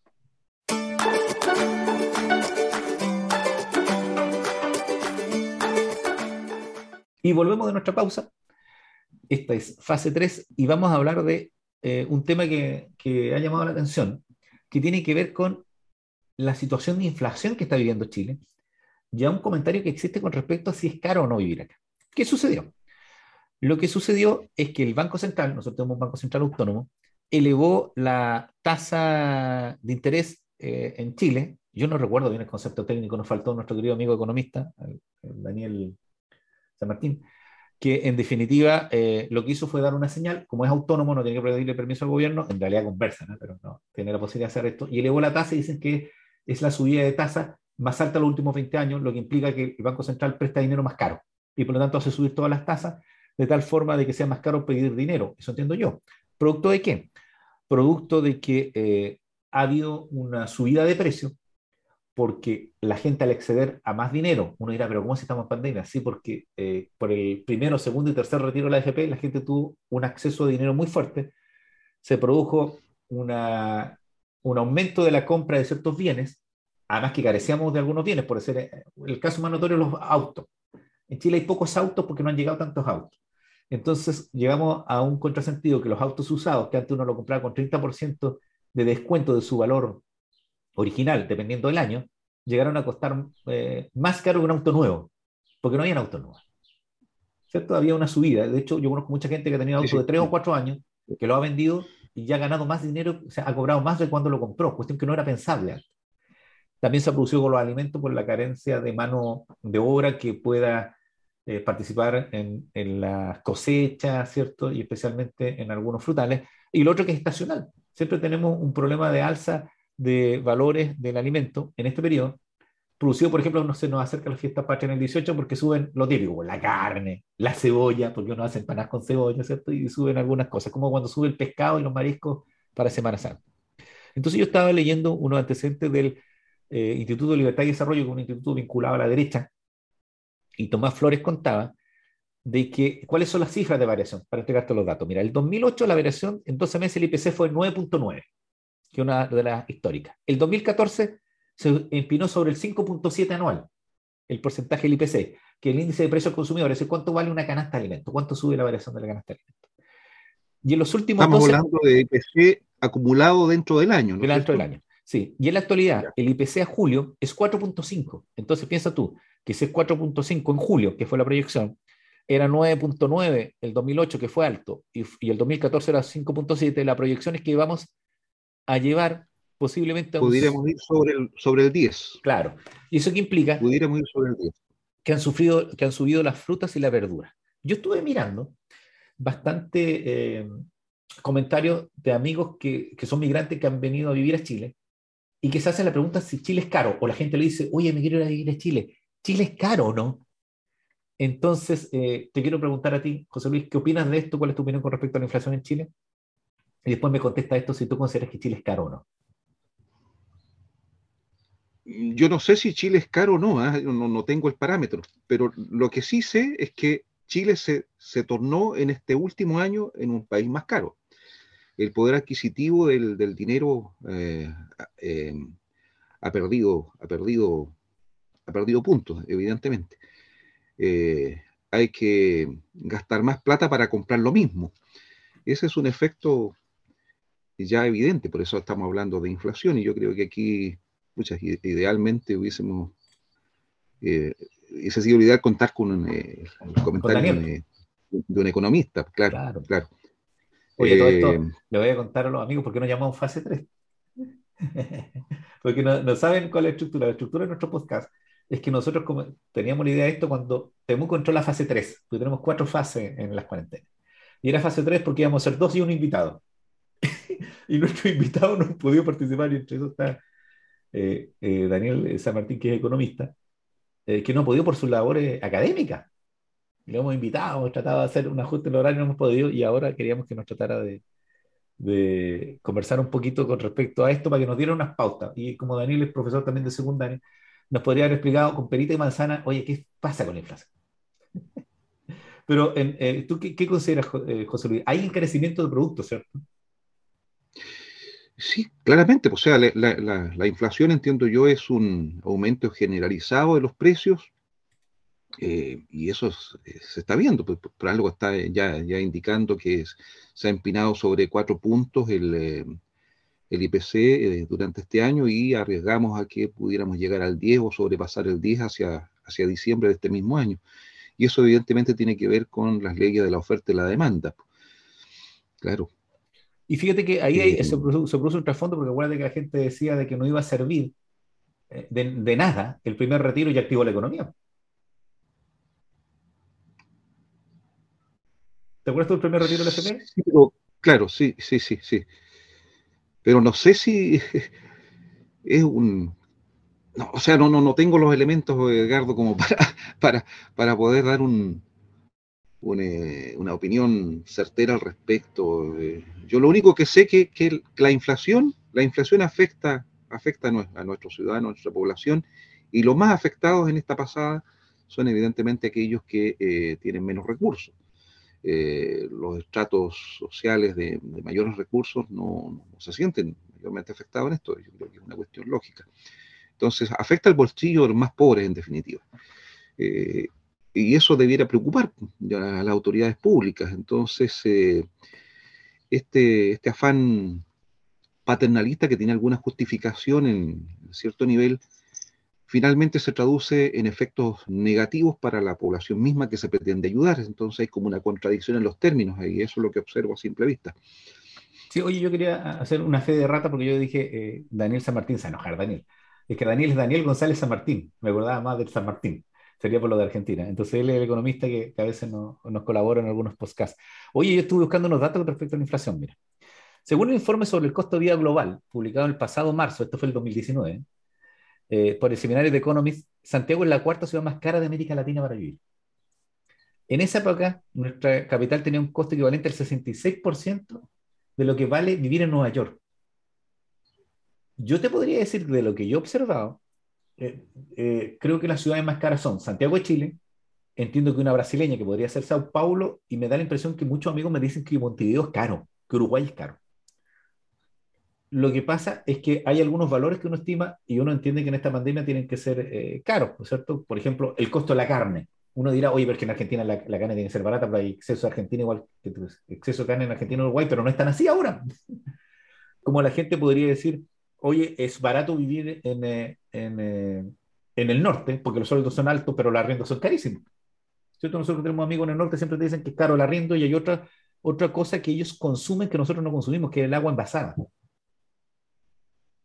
Y volvemos de nuestra pausa esta es fase 3 y vamos a hablar de eh, un tema que, que, ha llamado la atención, que tiene que ver con la situación de inflación que está viviendo Chile, ya un comentario que existe con respecto a si es caro o no vivir acá. ¿Qué sucedió? Lo que sucedió es que el Banco Central, nosotros tenemos un Banco Central autónomo, elevó la tasa de interés eh, en Chile. Yo no recuerdo bien el concepto técnico, nos faltó nuestro querido amigo economista, Daniel San Martín, que en definitiva eh, lo que hizo fue dar una señal, como es autónomo, no tiene que pedirle permiso al gobierno, en realidad conversa, pero no tiene la posibilidad de hacer esto, y elevó la tasa y dicen que es la subida de tasa más alta en los últimos 20 años, lo que implica que el Banco Central presta dinero más caro y por lo tanto hace subir todas las tasas de tal forma de que sea más caro pedir dinero. Eso entiendo yo. ¿Producto de qué? producto de que eh, ha habido una subida de precio porque la gente al acceder a más dinero, uno dirá, pero ¿cómo si estamos en pandemia? Sí, porque eh, por el primero, segundo y tercer retiro de la AFP, la gente tuvo un acceso de dinero muy fuerte, se produjo una, un aumento de la compra de ciertos bienes, además que carecíamos de algunos bienes, por ser eh, el caso más notorio, los autos. En Chile hay pocos autos porque no han llegado tantos autos. Entonces llegamos a un contrasentido que los autos usados, que antes uno lo compraba con 30% de descuento de su valor original, dependiendo del año, llegaron a costar eh, más caro que un auto nuevo, porque no había autos nuevos. ¿Cierto? Había una subida. De hecho, yo conozco mucha gente que ha tenido auto de 3 o 4 años, que lo ha vendido y ya ha ganado más dinero, o sea, ha cobrado más de cuando lo compró, cuestión que no era pensable También se ha producido con los alimentos por la carencia de mano de obra que pueda eh, participar en, en las cosechas, ¿cierto? Y especialmente en algunos frutales. Y lo otro que es estacional. Siempre tenemos un problema de alza de valores del alimento en este periodo, producido, por ejemplo, no se nos acerca la fiesta patria en el 18 porque suben lo típico, la carne, la cebolla, porque uno hace empanadas con cebolla, ¿cierto? Y suben algunas cosas, como cuando sube el pescado y los mariscos para Semana Santa. Entonces yo estaba leyendo unos antecedentes del eh, Instituto de Libertad y Desarrollo, que es un instituto vinculado a la derecha, y Tomás Flores contaba de que, cuáles son las cifras de variación, para entregarte los datos. Mira, el 2008 la variación en 12 meses el IPC fue 9.9 que una de las históricas. El 2014 se empinó sobre el 5.7 anual, el porcentaje del IPC, que el índice de precios consumidores, es cuánto vale una canasta de alimentos, cuánto sube la variación de la canasta de alimentos. Y en los últimos Estamos hablando de IPC acumulado dentro del año. ¿no dentro del año, sí. Y en la actualidad, el IPC a julio es 4.5. Entonces piensa tú que ese es 4.5 en julio, que fue la proyección, era 9.9 el 2008, que fue alto, y, y el 2014 era 5.7, la proyección es que íbamos a llevar posiblemente a un... Pudiéramos ir sobre el, sobre el 10. Claro. ¿Y eso qué implica? Pudiéramos ir sobre el 10. Que han, sufrido, que han subido las frutas y la verdura. Yo estuve mirando bastante eh, comentarios de amigos que, que, son migrantes que han venido a vivir a Chile y que se hacen la pregunta si Chile es caro. O la gente le dice, oye, me quiero ir a vivir a Chile. ¿Chile es caro o no? Entonces, eh, te quiero preguntar a ti, José Luis, ¿qué opinas de esto? ¿Cuál es tu opinión con respecto a la inflación en Chile? Y después me contesta esto si tú consideras que Chile es caro o no. Yo no sé si Chile es caro o no, ¿ah? no, no, tengo el parámetro, pero lo que sí sé es que Chile se, se, tornó en este último año en un país más caro. El poder adquisitivo del, del dinero eh, eh, ha, perdido, ha, perdido, ha perdido puntos, evidentemente. Eh, hay que gastar más plata para comprar lo mismo. Ese es un efecto ya evidente, por eso estamos hablando de inflación y yo creo que aquí, muchas, idealmente hubiésemos, eh, hubiese sido ideal contar con un, eh, el comentario de, un economista, claro, claro. Oye, todo esto eh, le voy a contar a los amigos porque nos llamamos fase 3. [laughs] porque no, saben cuál es la estructura. La estructura de nuestro podcast es que nosotros teníamos la idea de esto cuando Temuco entró la fase 3, porque tenemos cuatro fases en las cuarentenas. Y era fase 3 porque íbamos a ser dos y un invitado. [laughs] y nuestro invitado no podido participar, y entre eso está eh, eh, Daniel San Martín, que es economista, eh, que no ha podido por sus labores académicas. Le hemos invitado, hemos tratado de hacer un ajuste en el horario, no hemos podido, y ahora queríamos que nos tratara de, de conversar un poquito con respecto a esto para que nos diera unas pautas. Y como Daniel es profesor también de secundaria, nos podría haber explicado con perita y manzana, oye, ¿qué pasa con la [laughs] inflación? Pero ¿tú qué, qué consideras, José Luis? Hay encarecimiento de productos, ¿cierto? Sí, claramente, pues, o sea, la, inflación, entiendo yo, es un aumento generalizado de los precios eh, y eso eh, se está viendo, pues, por algo está ya, ya indicando que se ha empinado sobre cuatro puntos el, eh, el IPC durante este año y arriesgamos a que pudiéramos llegar al 10 o sobrepasar el 10 hacia, hacia diciembre de este mismo año. Y eso evidentemente tiene que ver con las leyes de la oferta y la demanda. Claro, y fíjate que ahí se, produce, un trasfondo, porque acuérdate que la gente decía de que no iba a servir eh, de, nada el primer retiro y activó la economía. ¿Te acuerdas del primer retiro del FP? Sí, claro, sí, sí, sí, sí. Pero no sé si [laughs] es un. No, o sea, no, no, no tengo los elementos, Edgardo, como [laughs] para, para, para poder dar un, una, opinión certera al respecto. yo lo único que sé que, que la inflación, la inflación afecta, afecta a, nuestros ciudadanos, a nuestra población, y los más afectados en esta pasada son evidentemente aquellos que eh, tienen menos recursos. Eh, los estratos sociales de, mayores recursos no, se sienten mayormente afectados en esto, yo creo que es una cuestión lógica. Entonces, afecta el bolsillo de los más pobres, en definitiva. Eh, y eso debiera preocupar a las autoridades públicas. Entonces, este, este afán paternalista que tiene alguna justificación en cierto nivel, finalmente se traduce en efectos negativos para la población misma que se pretende ayudar. Entonces hay como una contradicción en los términos y eso es lo que observo a simple vista. Sí, oye, yo quería hacer una fe de rata porque yo dije eh, Daniel San Martín, se enojar Daniel. Es que Daniel es Daniel González San Martín, me acordaba más de San Martín, sería por lo de Argentina. Entonces él es el economista que, a veces nos colabora en algunos podcasts. Oye, yo estuve buscando unos datos respecto a la inflación, mira. Según el informe sobre el costo de vida global, publicado el pasado marzo, esto fue el 2019, eh, por el seminario de Economist, Santiago es la cuarta ciudad más cara de América Latina para vivir. En esa época, nuestra capital tenía un costo equivalente al 66% de lo que vale vivir en Nueva York. Yo te podría decir de lo que yo he observado, eh, eh, creo que las ciudades más caras son Santiago de Chile, entiendo que una brasileña que podría ser Sao Paulo, y me da la impresión que muchos amigos me dicen que Montevideo es caro, que Uruguay es caro. Lo que pasa es que hay algunos valores que uno estima y uno entiende que en esta pandemia tienen que ser eh, caros, ¿no es cierto? Por ejemplo, el costo de la carne. Uno dirá, oye, pero que en Argentina la, carne tiene que ser barata, pero hay exceso de Argentina igual que exceso de carne en Argentina y Uruguay, pero no es tan así ahora. [laughs] Como la gente podría decir, oye, es barato vivir en, eh, eh, en, el norte, porque los sueldos son altos, pero los arriendos son carísimos. ¿Cierto? Nosotros tenemos amigos en el norte, siempre te dicen que es caro el arriendo y hay otra, otra cosa que ellos consumen que nosotros no consumimos, que es el agua envasada.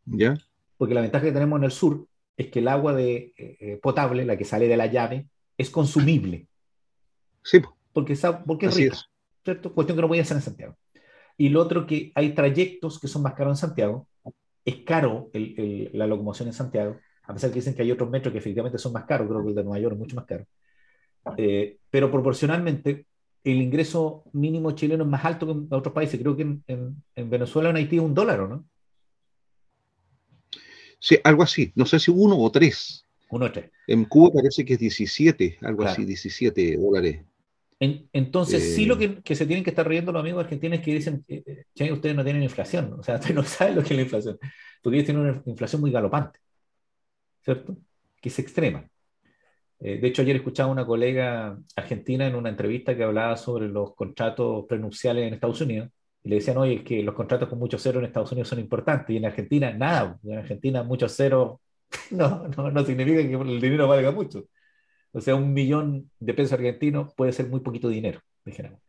¿Ya? Porque la ventaja que tenemos en el sur es que el agua de, eh, eh, potable, la que sale de la llave, es consumible. Sí. Porque, porque es rica. ¿cierto? Cuestión que no podía ser en Santiago. Y lo otro que hay trayectos que son más caros en Santiago. Es caro la locomoción en Santiago, a pesar que dicen que hay otros metros que efectivamente son más caros, creo que el de Nueva York es mucho más caro. Eh, pero proporcionalmente, el ingreso mínimo chileno es más alto que en otros países. Creo que en, en, en Venezuela o en Haití es un dólar, ¿no? Sí, algo así. No sé si uno o tres. Uno o tres. En Cuba parece que es 17, algo así, 17 dólares. Entonces, sí lo eh. que, se tienen que estar riendo los amigos argentinos es que dicen, eh, che, ustedes no tienen inflación, o sea, [laughs] ustedes no saben lo que es la inflación, porque ellos tienen una inflación muy galopante, ¿cierto? Que es extrema. Eh, de hecho, ayer escuchaba a una colega argentina en una entrevista que hablaba sobre los contratos prenupciales en Estados Unidos y le decían, oye, que los contratos con muchos ceros en Estados Unidos son importantes y en Argentina nada, en Argentina muchos ceros [laughs] no, no, no significa que el dinero valga mucho. O sea, un millón de pesos argentinos puede ser muy poquito dinero, dijéramos.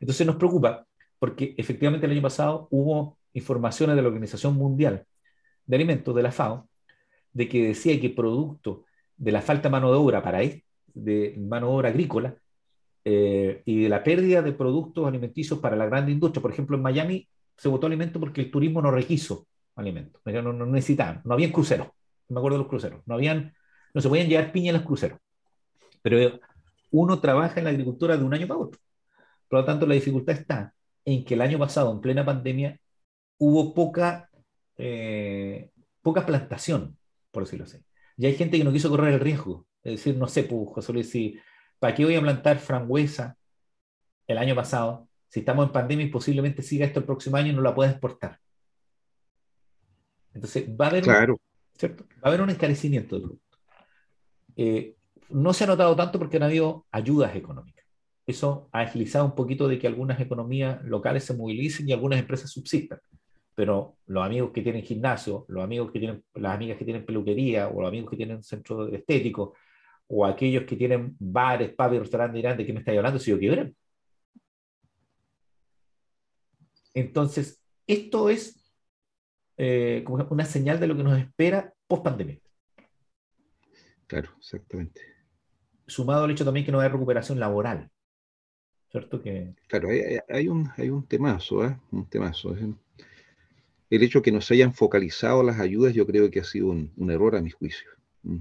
Entonces nos preocupa porque efectivamente el año pasado hubo informaciones de la Organización Mundial de Alimentos, de la FAO, de que decía que producto de la falta de mano de obra para de mano de obra agrícola, eh, y de la pérdida de productos alimenticios para la gran industria. Por ejemplo, en Miami se votó alimento porque el turismo no requiso alimentos, no, no, necesitaban, no habían cruceros, me acuerdo de los cruceros, no, habían, no se podían llevar piña en los cruceros, pero uno trabaja en la agricultura de un año para otro. Por lo tanto, la dificultad está en que el año pasado, en plena pandemia, hubo poca, eh, poca plantación, por decirlo así. Y hay gente que no quiso correr el riesgo. Es decir, no sé, pues, José Luis, si ¿Para qué voy a plantar frambuesa el año pasado? Si estamos en pandemia y posiblemente siga esto el próximo año y no la pueda exportar. Entonces, va a haber, un, Va a haber un encarecimiento del producto. Eh, no se ha notado tanto porque han habido ayudas económicas. Eso ha agilizado un poquito de que algunas economías locales se movilicen y algunas empresas subsistan. Pero los amigos que tienen gimnasio, los amigos que tienen, las amigas que tienen peluquería o los amigos que tienen centro estético, o aquellos que tienen bares, pubs y restaurantes de qué me estáis hablando si yo quiebran. Entonces, esto es eh, una señal de lo que nos espera post pandemia. Claro, exactamente. Sumado al hecho también que no hay recuperación laboral. ¿Cierto? Que... Claro, hay, un, hay un temazo, ¿eh? Un temazo. El hecho de que no se hayan focalizado las ayudas, yo creo que ha sido un, un error a mi juicio. Mm.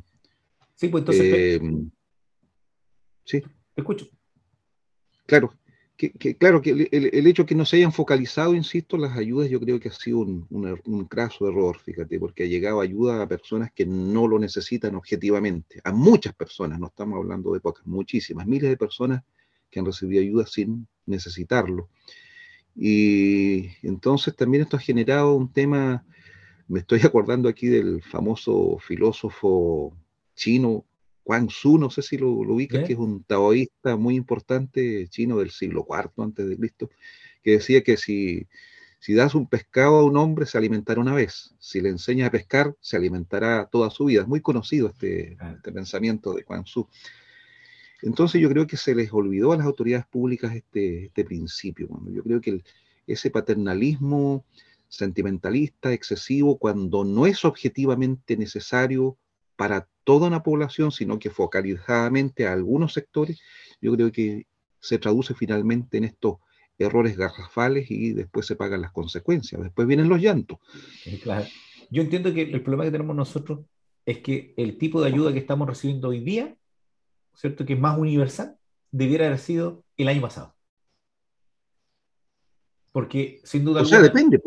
Sí, pues entonces. Eh, sí. Te escucho. claro, que, claro, que el, hecho de que no se hayan focalizado, insisto, las ayudas, yo creo que ha sido un, un, craso error, fíjate, porque ha llegado ayuda a personas que no lo necesitan objetivamente, a muchas personas, no estamos hablando de pocas, muchísimas, miles de personas que han recibido ayuda sin necesitarlo. Y entonces también esto ha generado un tema, me estoy [laughs] acordando aquí del famoso filósofo chino Wang Su, no sé si lo, lo ubicas, que es un taoísta muy importante chino del siglo IV antes de Cristo, que decía que si, si das un pescado a un hombre, se alimentará una vez. Si le enseñas a pescar, se alimentará toda su vida. Es muy conocido este, este pensamiento de Wang Su. Entonces yo creo que se les olvidó a las autoridades públicas este, este principio. Yo creo que ese paternalismo sentimentalista, excesivo, cuando no es objetivamente necesario para toda una población, sino que focalizadamente a algunos sectores, yo creo que se traduce finalmente en estos errores garrafales y después se pagan las consecuencias, después vienen los llantos. Claro. Yo entiendo que el problema que tenemos nosotros es que el tipo de ayuda que estamos recibiendo hoy día, ¿cierto? Que es más universal, debiera haber sido el año pasado. Porque sin duda... O sea, depende.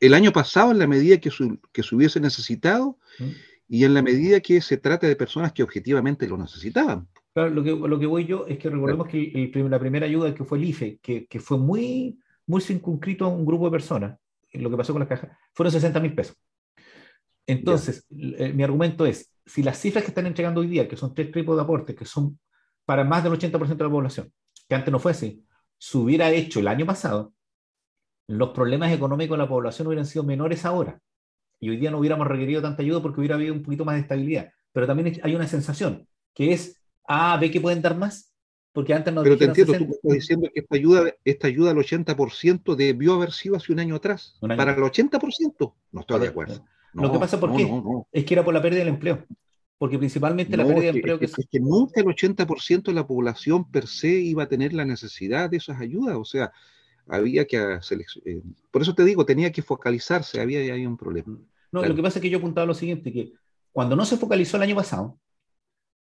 el año pasado, en la medida que, que se hubiese necesitado, ¿Mm? Y en la medida que se trate de personas que objetivamente lo necesitaban. Claro, lo que, lo que voy yo es que recordemos que la primera ayuda que fue el IFE, que, que, fue muy, muy circunscrito a un grupo de personas, lo que pasó con las cajas, fueron 60 mil pesos. Entonces, eh, mi argumento es, si las cifras que están entregando hoy día, que son tres tipos de aportes, que son para más del 80% de la población, que antes no fue así, se hubiera hecho el año pasado, los problemas económicos de la población hubieran sido menores ahora y hoy día no hubiéramos requerido tanta ayuda porque hubiera habido un poquito más de estabilidad. Pero también hay una sensación que es, ah, ve que pueden dar más, porque antes no Pero te entiendo, tú estás diciendo que esta ayuda, esta ayuda al 80% debió haber sido hace un año atrás. Para el 80%, no estoy de acuerdo. lo que pasa, ¿por qué? es que era por la pérdida del empleo. Porque principalmente la pérdida de empleo que... Es que nunca el 80% de la población per se iba a tener la necesidad de esas ayudas. O sea, había que eh, por eso te digo, tenía que focalizarse, había ahí un problema. No, lo que pasa es que yo apuntaba lo siguiente, que cuando no se focalizó el año pasado,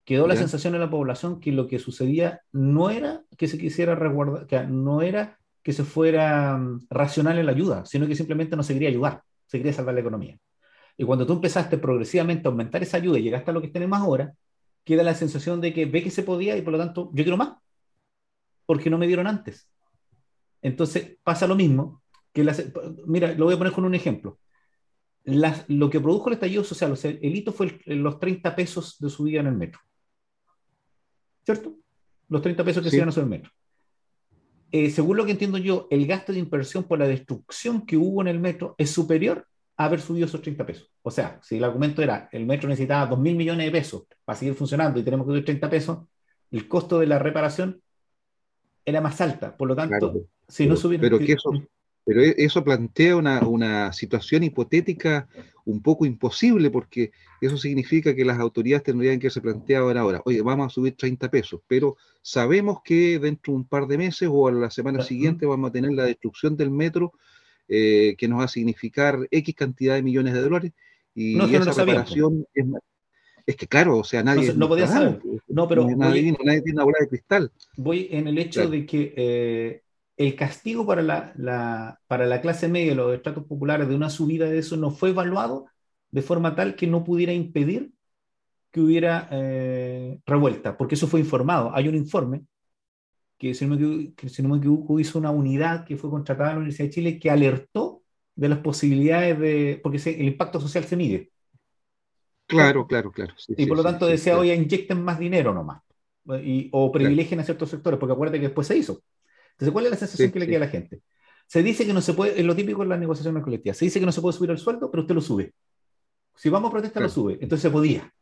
quedó la sensación en la población que lo que sucedía no era que se quisiera resguardar, que no era que se fuera mm, racional en la ayuda, sino que simplemente no se quería ayudar, se quería salvar la economía. Y cuando tú empezaste progresivamente a aumentar esa ayuda y llegaste a lo que tenemos ahora, queda la sensación de que ve que se podía y por lo tanto yo quiero más, porque no me dieron antes. Entonces pasa lo mismo. Que mira, lo voy a poner con un ejemplo. lo que produjo el estallido social, o sea, el hito fue los 30 pesos de subida en el metro. ¿Cierto? Los 30 pesos que se iban a subir el metro. Eh, según lo que entiendo yo, el gasto de inversión por la destrucción que hubo en el metro es superior a haber subido esos 30 pesos. O sea, si el argumento era el metro necesitaba 2 mil millones de pesos para seguir funcionando y tenemos que subir 30 pesos, el costo de la reparación era más alta. Por lo tanto, pero, que eso, pero e, eso plantea una, situación hipotética un poco imposible, porque eso significa que las autoridades tendrían que se plantear ahora, oye, vamos a subir 30 pesos, pero sabemos que dentro de un par de meses o a la semana siguiente vamos a tener la destrucción del metro, eh, que nos va a significar X cantidad de millones de dólares, y esa reparación es, es que claro, o sea, nadie. No, podía saber. No, pero. Nadie, nadie, tiene una bola de cristal. Voy en el hecho de que eh, el castigo para la, para la clase media, los estratos populares de una subida de eso no fue evaluado de forma tal que no pudiera impedir que hubiera eh, revuelta, porque eso fue informado. Hay un informe que, si no, me, que, si no me equivoco, hizo una unidad que fue contratada en la Universidad de Chile que alertó de las posibilidades de, porque el impacto social se mide. Claro, claro, claro. y por lo tanto decía, oye, inyecten más dinero nomás, y, o privilegien a ciertos sectores, porque acuérdate que después se hizo. Entonces, ¿cuál es la sensación que le queda a la gente? Se dice que no se puede, es lo típico en las negociaciones colectivas, se dice que no se puede subir el sueldo, pero usted lo sube. Si vamos a protestar, lo sube. Entonces se podía.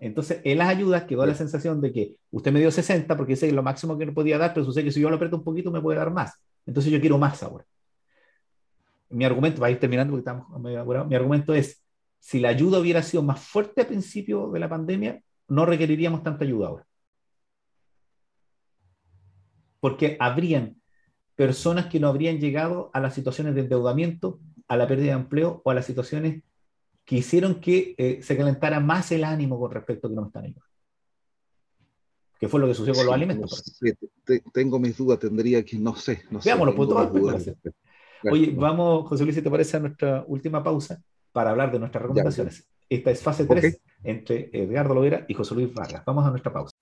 Entonces, en las ayudas quedó la sensación de que usted me dio 60 porque ese es lo máximo que no podía dar, pero sucede que si yo lo aprieto un poquito me puede dar más. Entonces yo quiero más ahora. Mi argumento, va a ir terminando porque estamos mi argumento es, si la ayuda hubiera sido más fuerte al principio de la pandemia, no requeriríamos tanta ayuda ahora porque habrían personas que no habrían llegado a las situaciones de endeudamiento, a la pérdida de empleo o a las situaciones que hicieron que eh, se calentara más el ánimo con respecto a que no me están ayudando. que fue lo que sucedió con los alimentos. tengo mis dudas, tendría que, no sé. No Veámoslo, pues todas Oye, vamos, José Luis, si te parece, a nuestra última pausa para hablar de nuestras recomendaciones. Esta es fase 3 entre Edgardo Lovera y José Luis Vargas. Vamos a nuestra pausa.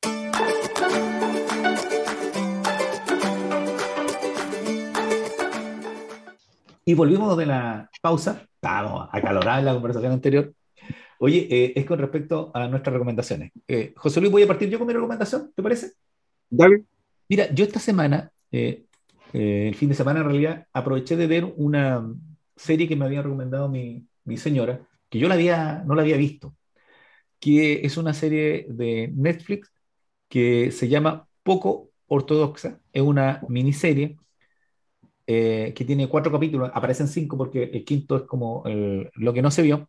Y volvimos de la pausa. Estábamos acalorados en la conversación anterior. Oye, eh, es con respecto a nuestras recomendaciones. Eh, José Luis, voy a partir yo con mi recomendación, ¿te parece? Dale. Mira, yo esta semana, eh, el fin de semana en realidad, aproveché de ver una serie que me había recomendado mi, mi señora, que yo la había, no la había visto, que es una serie de Netflix que se llama Poco Ortodoxa, es una miniserie eh, que tiene cuatro capítulos, aparecen cinco porque el quinto es como lo que no se vio,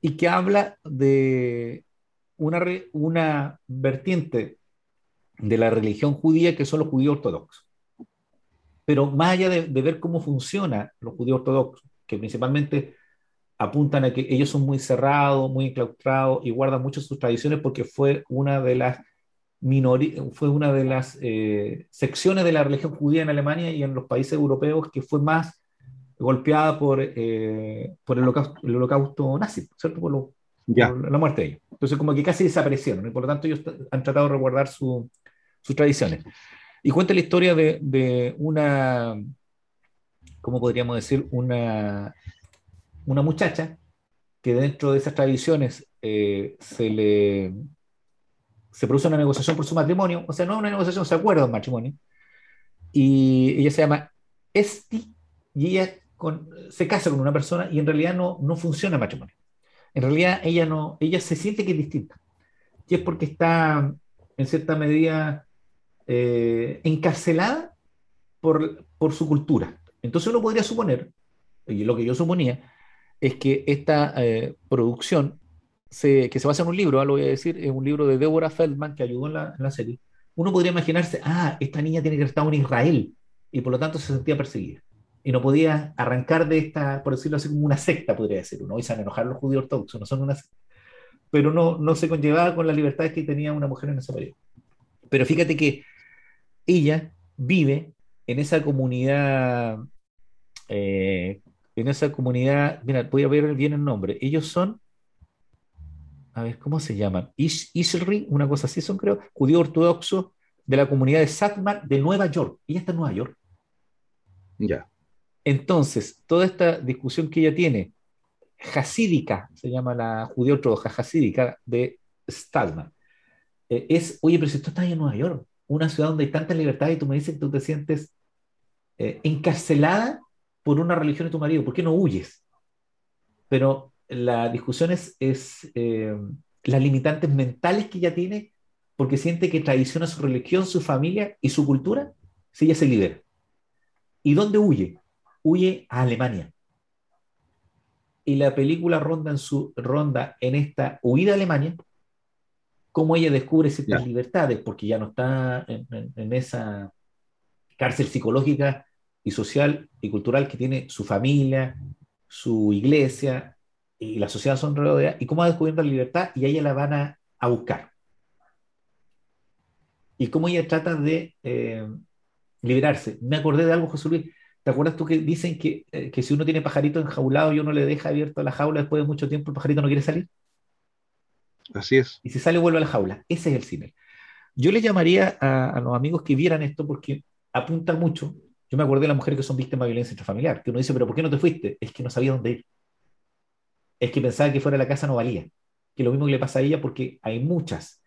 y que habla de una, una vertiente de la religión judía que son los judíos ortodoxos. Pero más allá de, de ver cómo funciona los judíos ortodoxos, que principalmente apuntan a que ellos son muy cerrados, muy enclaustrados y guardan mucho sus tradiciones porque fue una de las fue una de las eh, secciones de la religión judía en Alemania y en los países europeos que fue más golpeada por, eh, por el, holocausto, nazi, ¿cierto? Por, la muerte de ellos. Entonces, como que casi desaparecieron y por lo tanto ellos han tratado de resguardar sus tradiciones. Y cuenta la historia de, de una, ¿cómo podríamos decir? Una, una muchacha que dentro de esas tradiciones eh, se le se produce una negociación por su matrimonio, o sea, no una negociación, se acuerda un matrimonio, y ella se llama Esti, y ella se casa con una persona y en realidad no, no funciona el matrimonio. En realidad ella, no, ella se siente que es distinta, y es porque está en cierta medida eh, encarcelada por, por su cultura. Entonces uno podría suponer, y lo que yo suponía, es que esta eh, producción que se basa en un libro, ah, lo voy a decir, es un libro de Deborah Feldman que ayudó en la, serie, uno podría imaginarse, ah, esta niña tiene que estar en Israel y por lo tanto se sentía perseguida. Y no podía arrancar de esta, por decirlo así, como una secta, podría decir uno. Hoy se han los judíos ortodoxos, no son una secta. Pero no, no se conllevaba con las libertades que tenía una mujer en ese periodo. Pero fíjate que ella vive en esa comunidad, eh, en esa comunidad, mira, voy a ver bien el nombre. Ellos son a ver, ¿cómo se llaman? Ish, una cosa así son, creo, judío ortodoxo de la comunidad de Satmar de Nueva York. Ella está en Nueva York. Ya. Entonces, toda esta discusión que ella tiene, hasídica, se llama la judía ortodoxa hasídica de Stadman, eh, es, oye, pero si tú estás en Nueva York, una ciudad donde hay tanta libertad y tú me dices que tú te sientes eh, encarcelada por una religión de tu marido, ¿por qué no huyes? Pero la discusión es, eh, las limitantes mentales que ella tiene porque siente que traiciona su religión, su familia y su cultura si ella se libera. ¿Y dónde huye? Huye a Alemania. Y la película ronda en, su, ronda en esta huida a Alemania, cómo ella descubre ciertas libertades, porque ya no está en, en esa cárcel psicológica y social y cultural que tiene su familia, su iglesia, y la sociedad son rodeadas, y cómo ha descubierto la libertad y a ella la van a, buscar. Y cómo ella trata de eh, liberarse. Me acordé de algo, José Luis. ¿Te acuerdas tú que dicen que, eh, que si uno tiene pajarito enjaulado y uno le deja abierto la jaula después de mucho tiempo, el pajarito no quiere salir? Así es. Y si sale, vuelve a la jaula. Ese es el cine. Yo le llamaría a, a los amigos que vieran esto porque apunta mucho. Yo me acordé de las mujeres que son víctimas de violencia intrafamiliar, que uno dice, pero ¿por qué no te fuiste? Es que no sabía dónde ir es que pensaba que fuera la casa no valía. Que lo mismo que le pasa a ella porque hay muchas,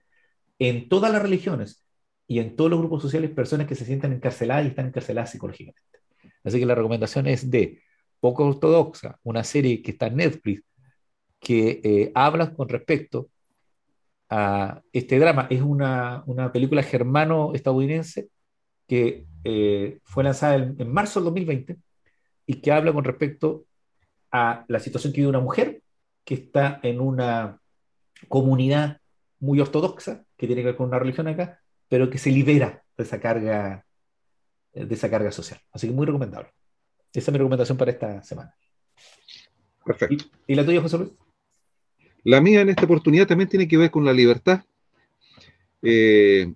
en todas las religiones y en todos los grupos sociales, personas que se sienten encarceladas y están encarceladas psicológicamente. Así que la recomendación es de Poco Ortodoxa, una serie que está en Netflix, que eh, habla con respecto a este drama. Es una, película germano-estadounidense que eh, fue lanzada en, en, marzo del 2020 y que habla con respecto a la situación que vive una mujer que está en una comunidad muy ortodoxa, que tiene que ver con una religión acá, pero que se libera de esa carga, de esa carga social. Así que muy recomendable. Esa es mi recomendación para esta semana. Perfecto. ¿Y, la tuya, José Luis? La mía en esta oportunidad también tiene que ver con la libertad. Eh,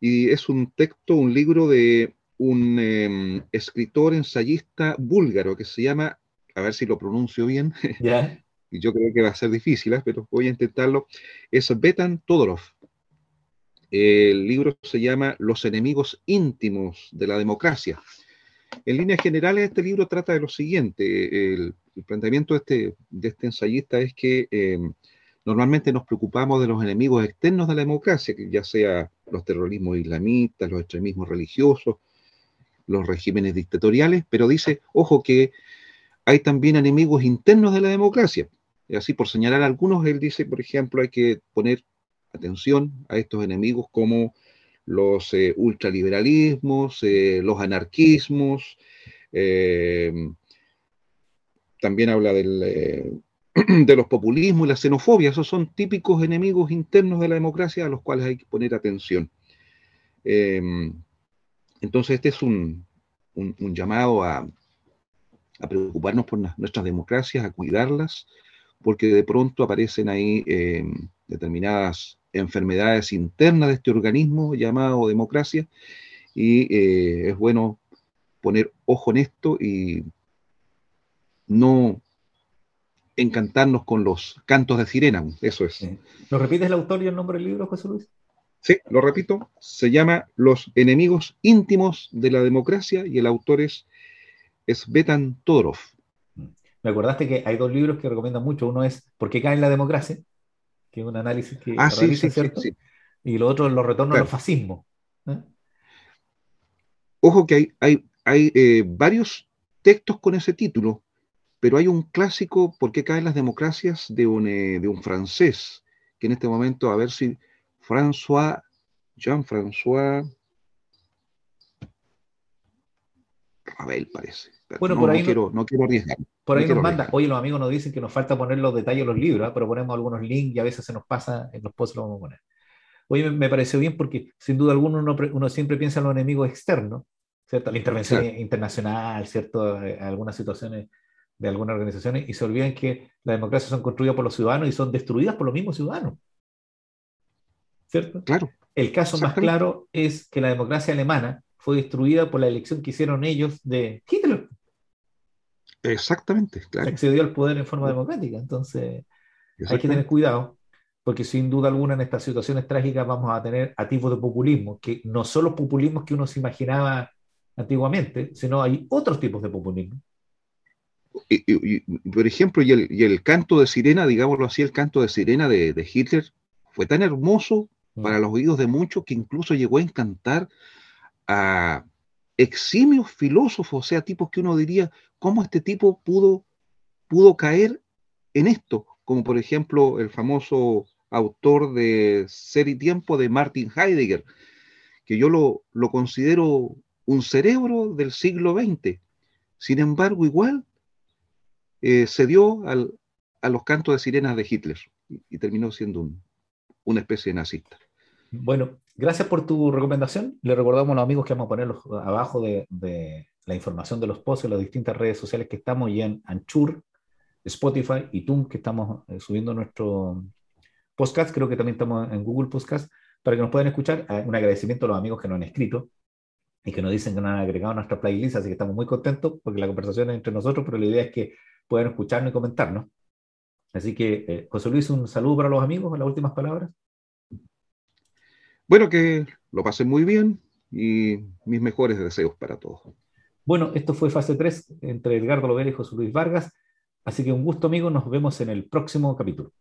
y es un texto, un libro de un em, escritor ensayista búlgaro que se llama, a ver si lo pronuncio bien, [laughs] y yo creo que va a ser difícil, ¿eh? pero voy a intentarlo, es Betan Todorov. El libro se llama Los enemigos íntimos de la democracia. En líneas generales, este libro trata de lo siguiente. El, planteamiento de este, de este, ensayista es que em, normalmente nos preocupamos de los enemigos externos de la democracia, ya sea los terrorismos islamistas, los extremismos religiosos, los regímenes dictatoriales, pero dice, ojo, que hay también enemigos internos de la democracia. Y así, por señalar algunos, él dice, por ejemplo, hay que poner atención a estos enemigos como los eh, ultraliberalismos, eh, los anarquismos, eh, también habla del, [clears throat] de los populismos y la xenofobia, esos son típicos enemigos internos de la democracia a los cuales hay que poner atención. entonces, este es un, llamado a, preocuparnos por nuestras democracias, a cuidarlas, porque de pronto aparecen ahí determinadas enfermedades internas de este organismo llamado democracia y eh, es bueno poner ojo en esto y no encantarnos con los cantos de sirena, eso es. ¿Lo repites el autor y el nombre del libro, José Luis? Sí, lo repito, se llama Los enemigos íntimos de la democracia y el autor es, es Betan Todorov. Me acordaste que hay dos libros que recomiendan mucho. Uno es ¿Por qué cae en la democracia? que es un análisis que ah, realiza, ¿cierto? Y lo otro, los retornos a los fascismos. ¿eh? Ojo que hay, hay, hay eh, varios textos con ese título, pero hay un clásico, ¿Por qué caen las democracias? de un, eh, de un francés, que en este momento, a ver si François, Jean-François Ravel parece. Bueno, no, por ahí no, quiero, no quiero arriesgar. Por ahí nos manda, oye, los amigos nos dicen que nos falta poner los detalles de los libros, ¿eh? pero ponemos algunos links y a veces se nos pasa, en los posts lo vamos a poner. Oye, me, pareció bien porque sin duda alguna uno, siempre piensa en los enemigos externos, ¿cierto? La intervención internacional, ¿cierto? Eh, algunas situaciones de algunas organizaciones y se olvidan que las democracias son construidas por los ciudadanos y son destruidas por los mismos ciudadanos. ¿Cierto? Claro. El caso más claro es que la democracia alemana fue destruida por la elección que hicieron ellos de Hitler. Exactamente, claro. Accedió al poder en forma democrática. Entonces, hay que tener cuidado, porque sin duda alguna en estas situaciones trágicas vamos a tener a tipos de populismo, que no son los populismos que uno se imaginaba antiguamente, sino hay otros tipos de populismo. Y, por ejemplo, y el, canto de sirena, digámoslo así, el canto de sirena de, Hitler fue tan hermoso mm. para los oídos de muchos que incluso llegó a encantar a eximios filósofos, o sea, tipos que uno diría, ¿cómo este tipo pudo, pudo caer en esto? Como por ejemplo el famoso autor de Ser y Tiempo de Martin Heidegger, que yo lo, considero un cerebro del siglo XX. Sin embargo, igual eh, se dio a los cantos de sirenas de Hitler y, terminó siendo una especie de nazista. Bueno, gracias por tu recomendación. Le recordamos a los amigos que vamos a poner abajo de, la información de los posts en las distintas redes sociales que estamos y en Anchur, Spotify y TUM, que estamos eh, subiendo nuestro podcast. Creo que también estamos en Google Podcast para que nos puedan escuchar. Ah, un agradecimiento a los amigos que nos han escrito y que nos dicen que nos han agregado a nuestra playlist, así que estamos muy contentos porque la conversación es entre nosotros, pero la idea es que puedan escucharnos y comentarnos. Así que, eh, José Luis, un saludo para los amigos, las últimas palabras. Bueno, que lo pasen muy bien y mis mejores deseos para todos. Bueno, esto fue fase 3 entre Edgardo Lovera y José Luis Vargas. Así que un gusto, amigos. Nos vemos en el próximo capítulo.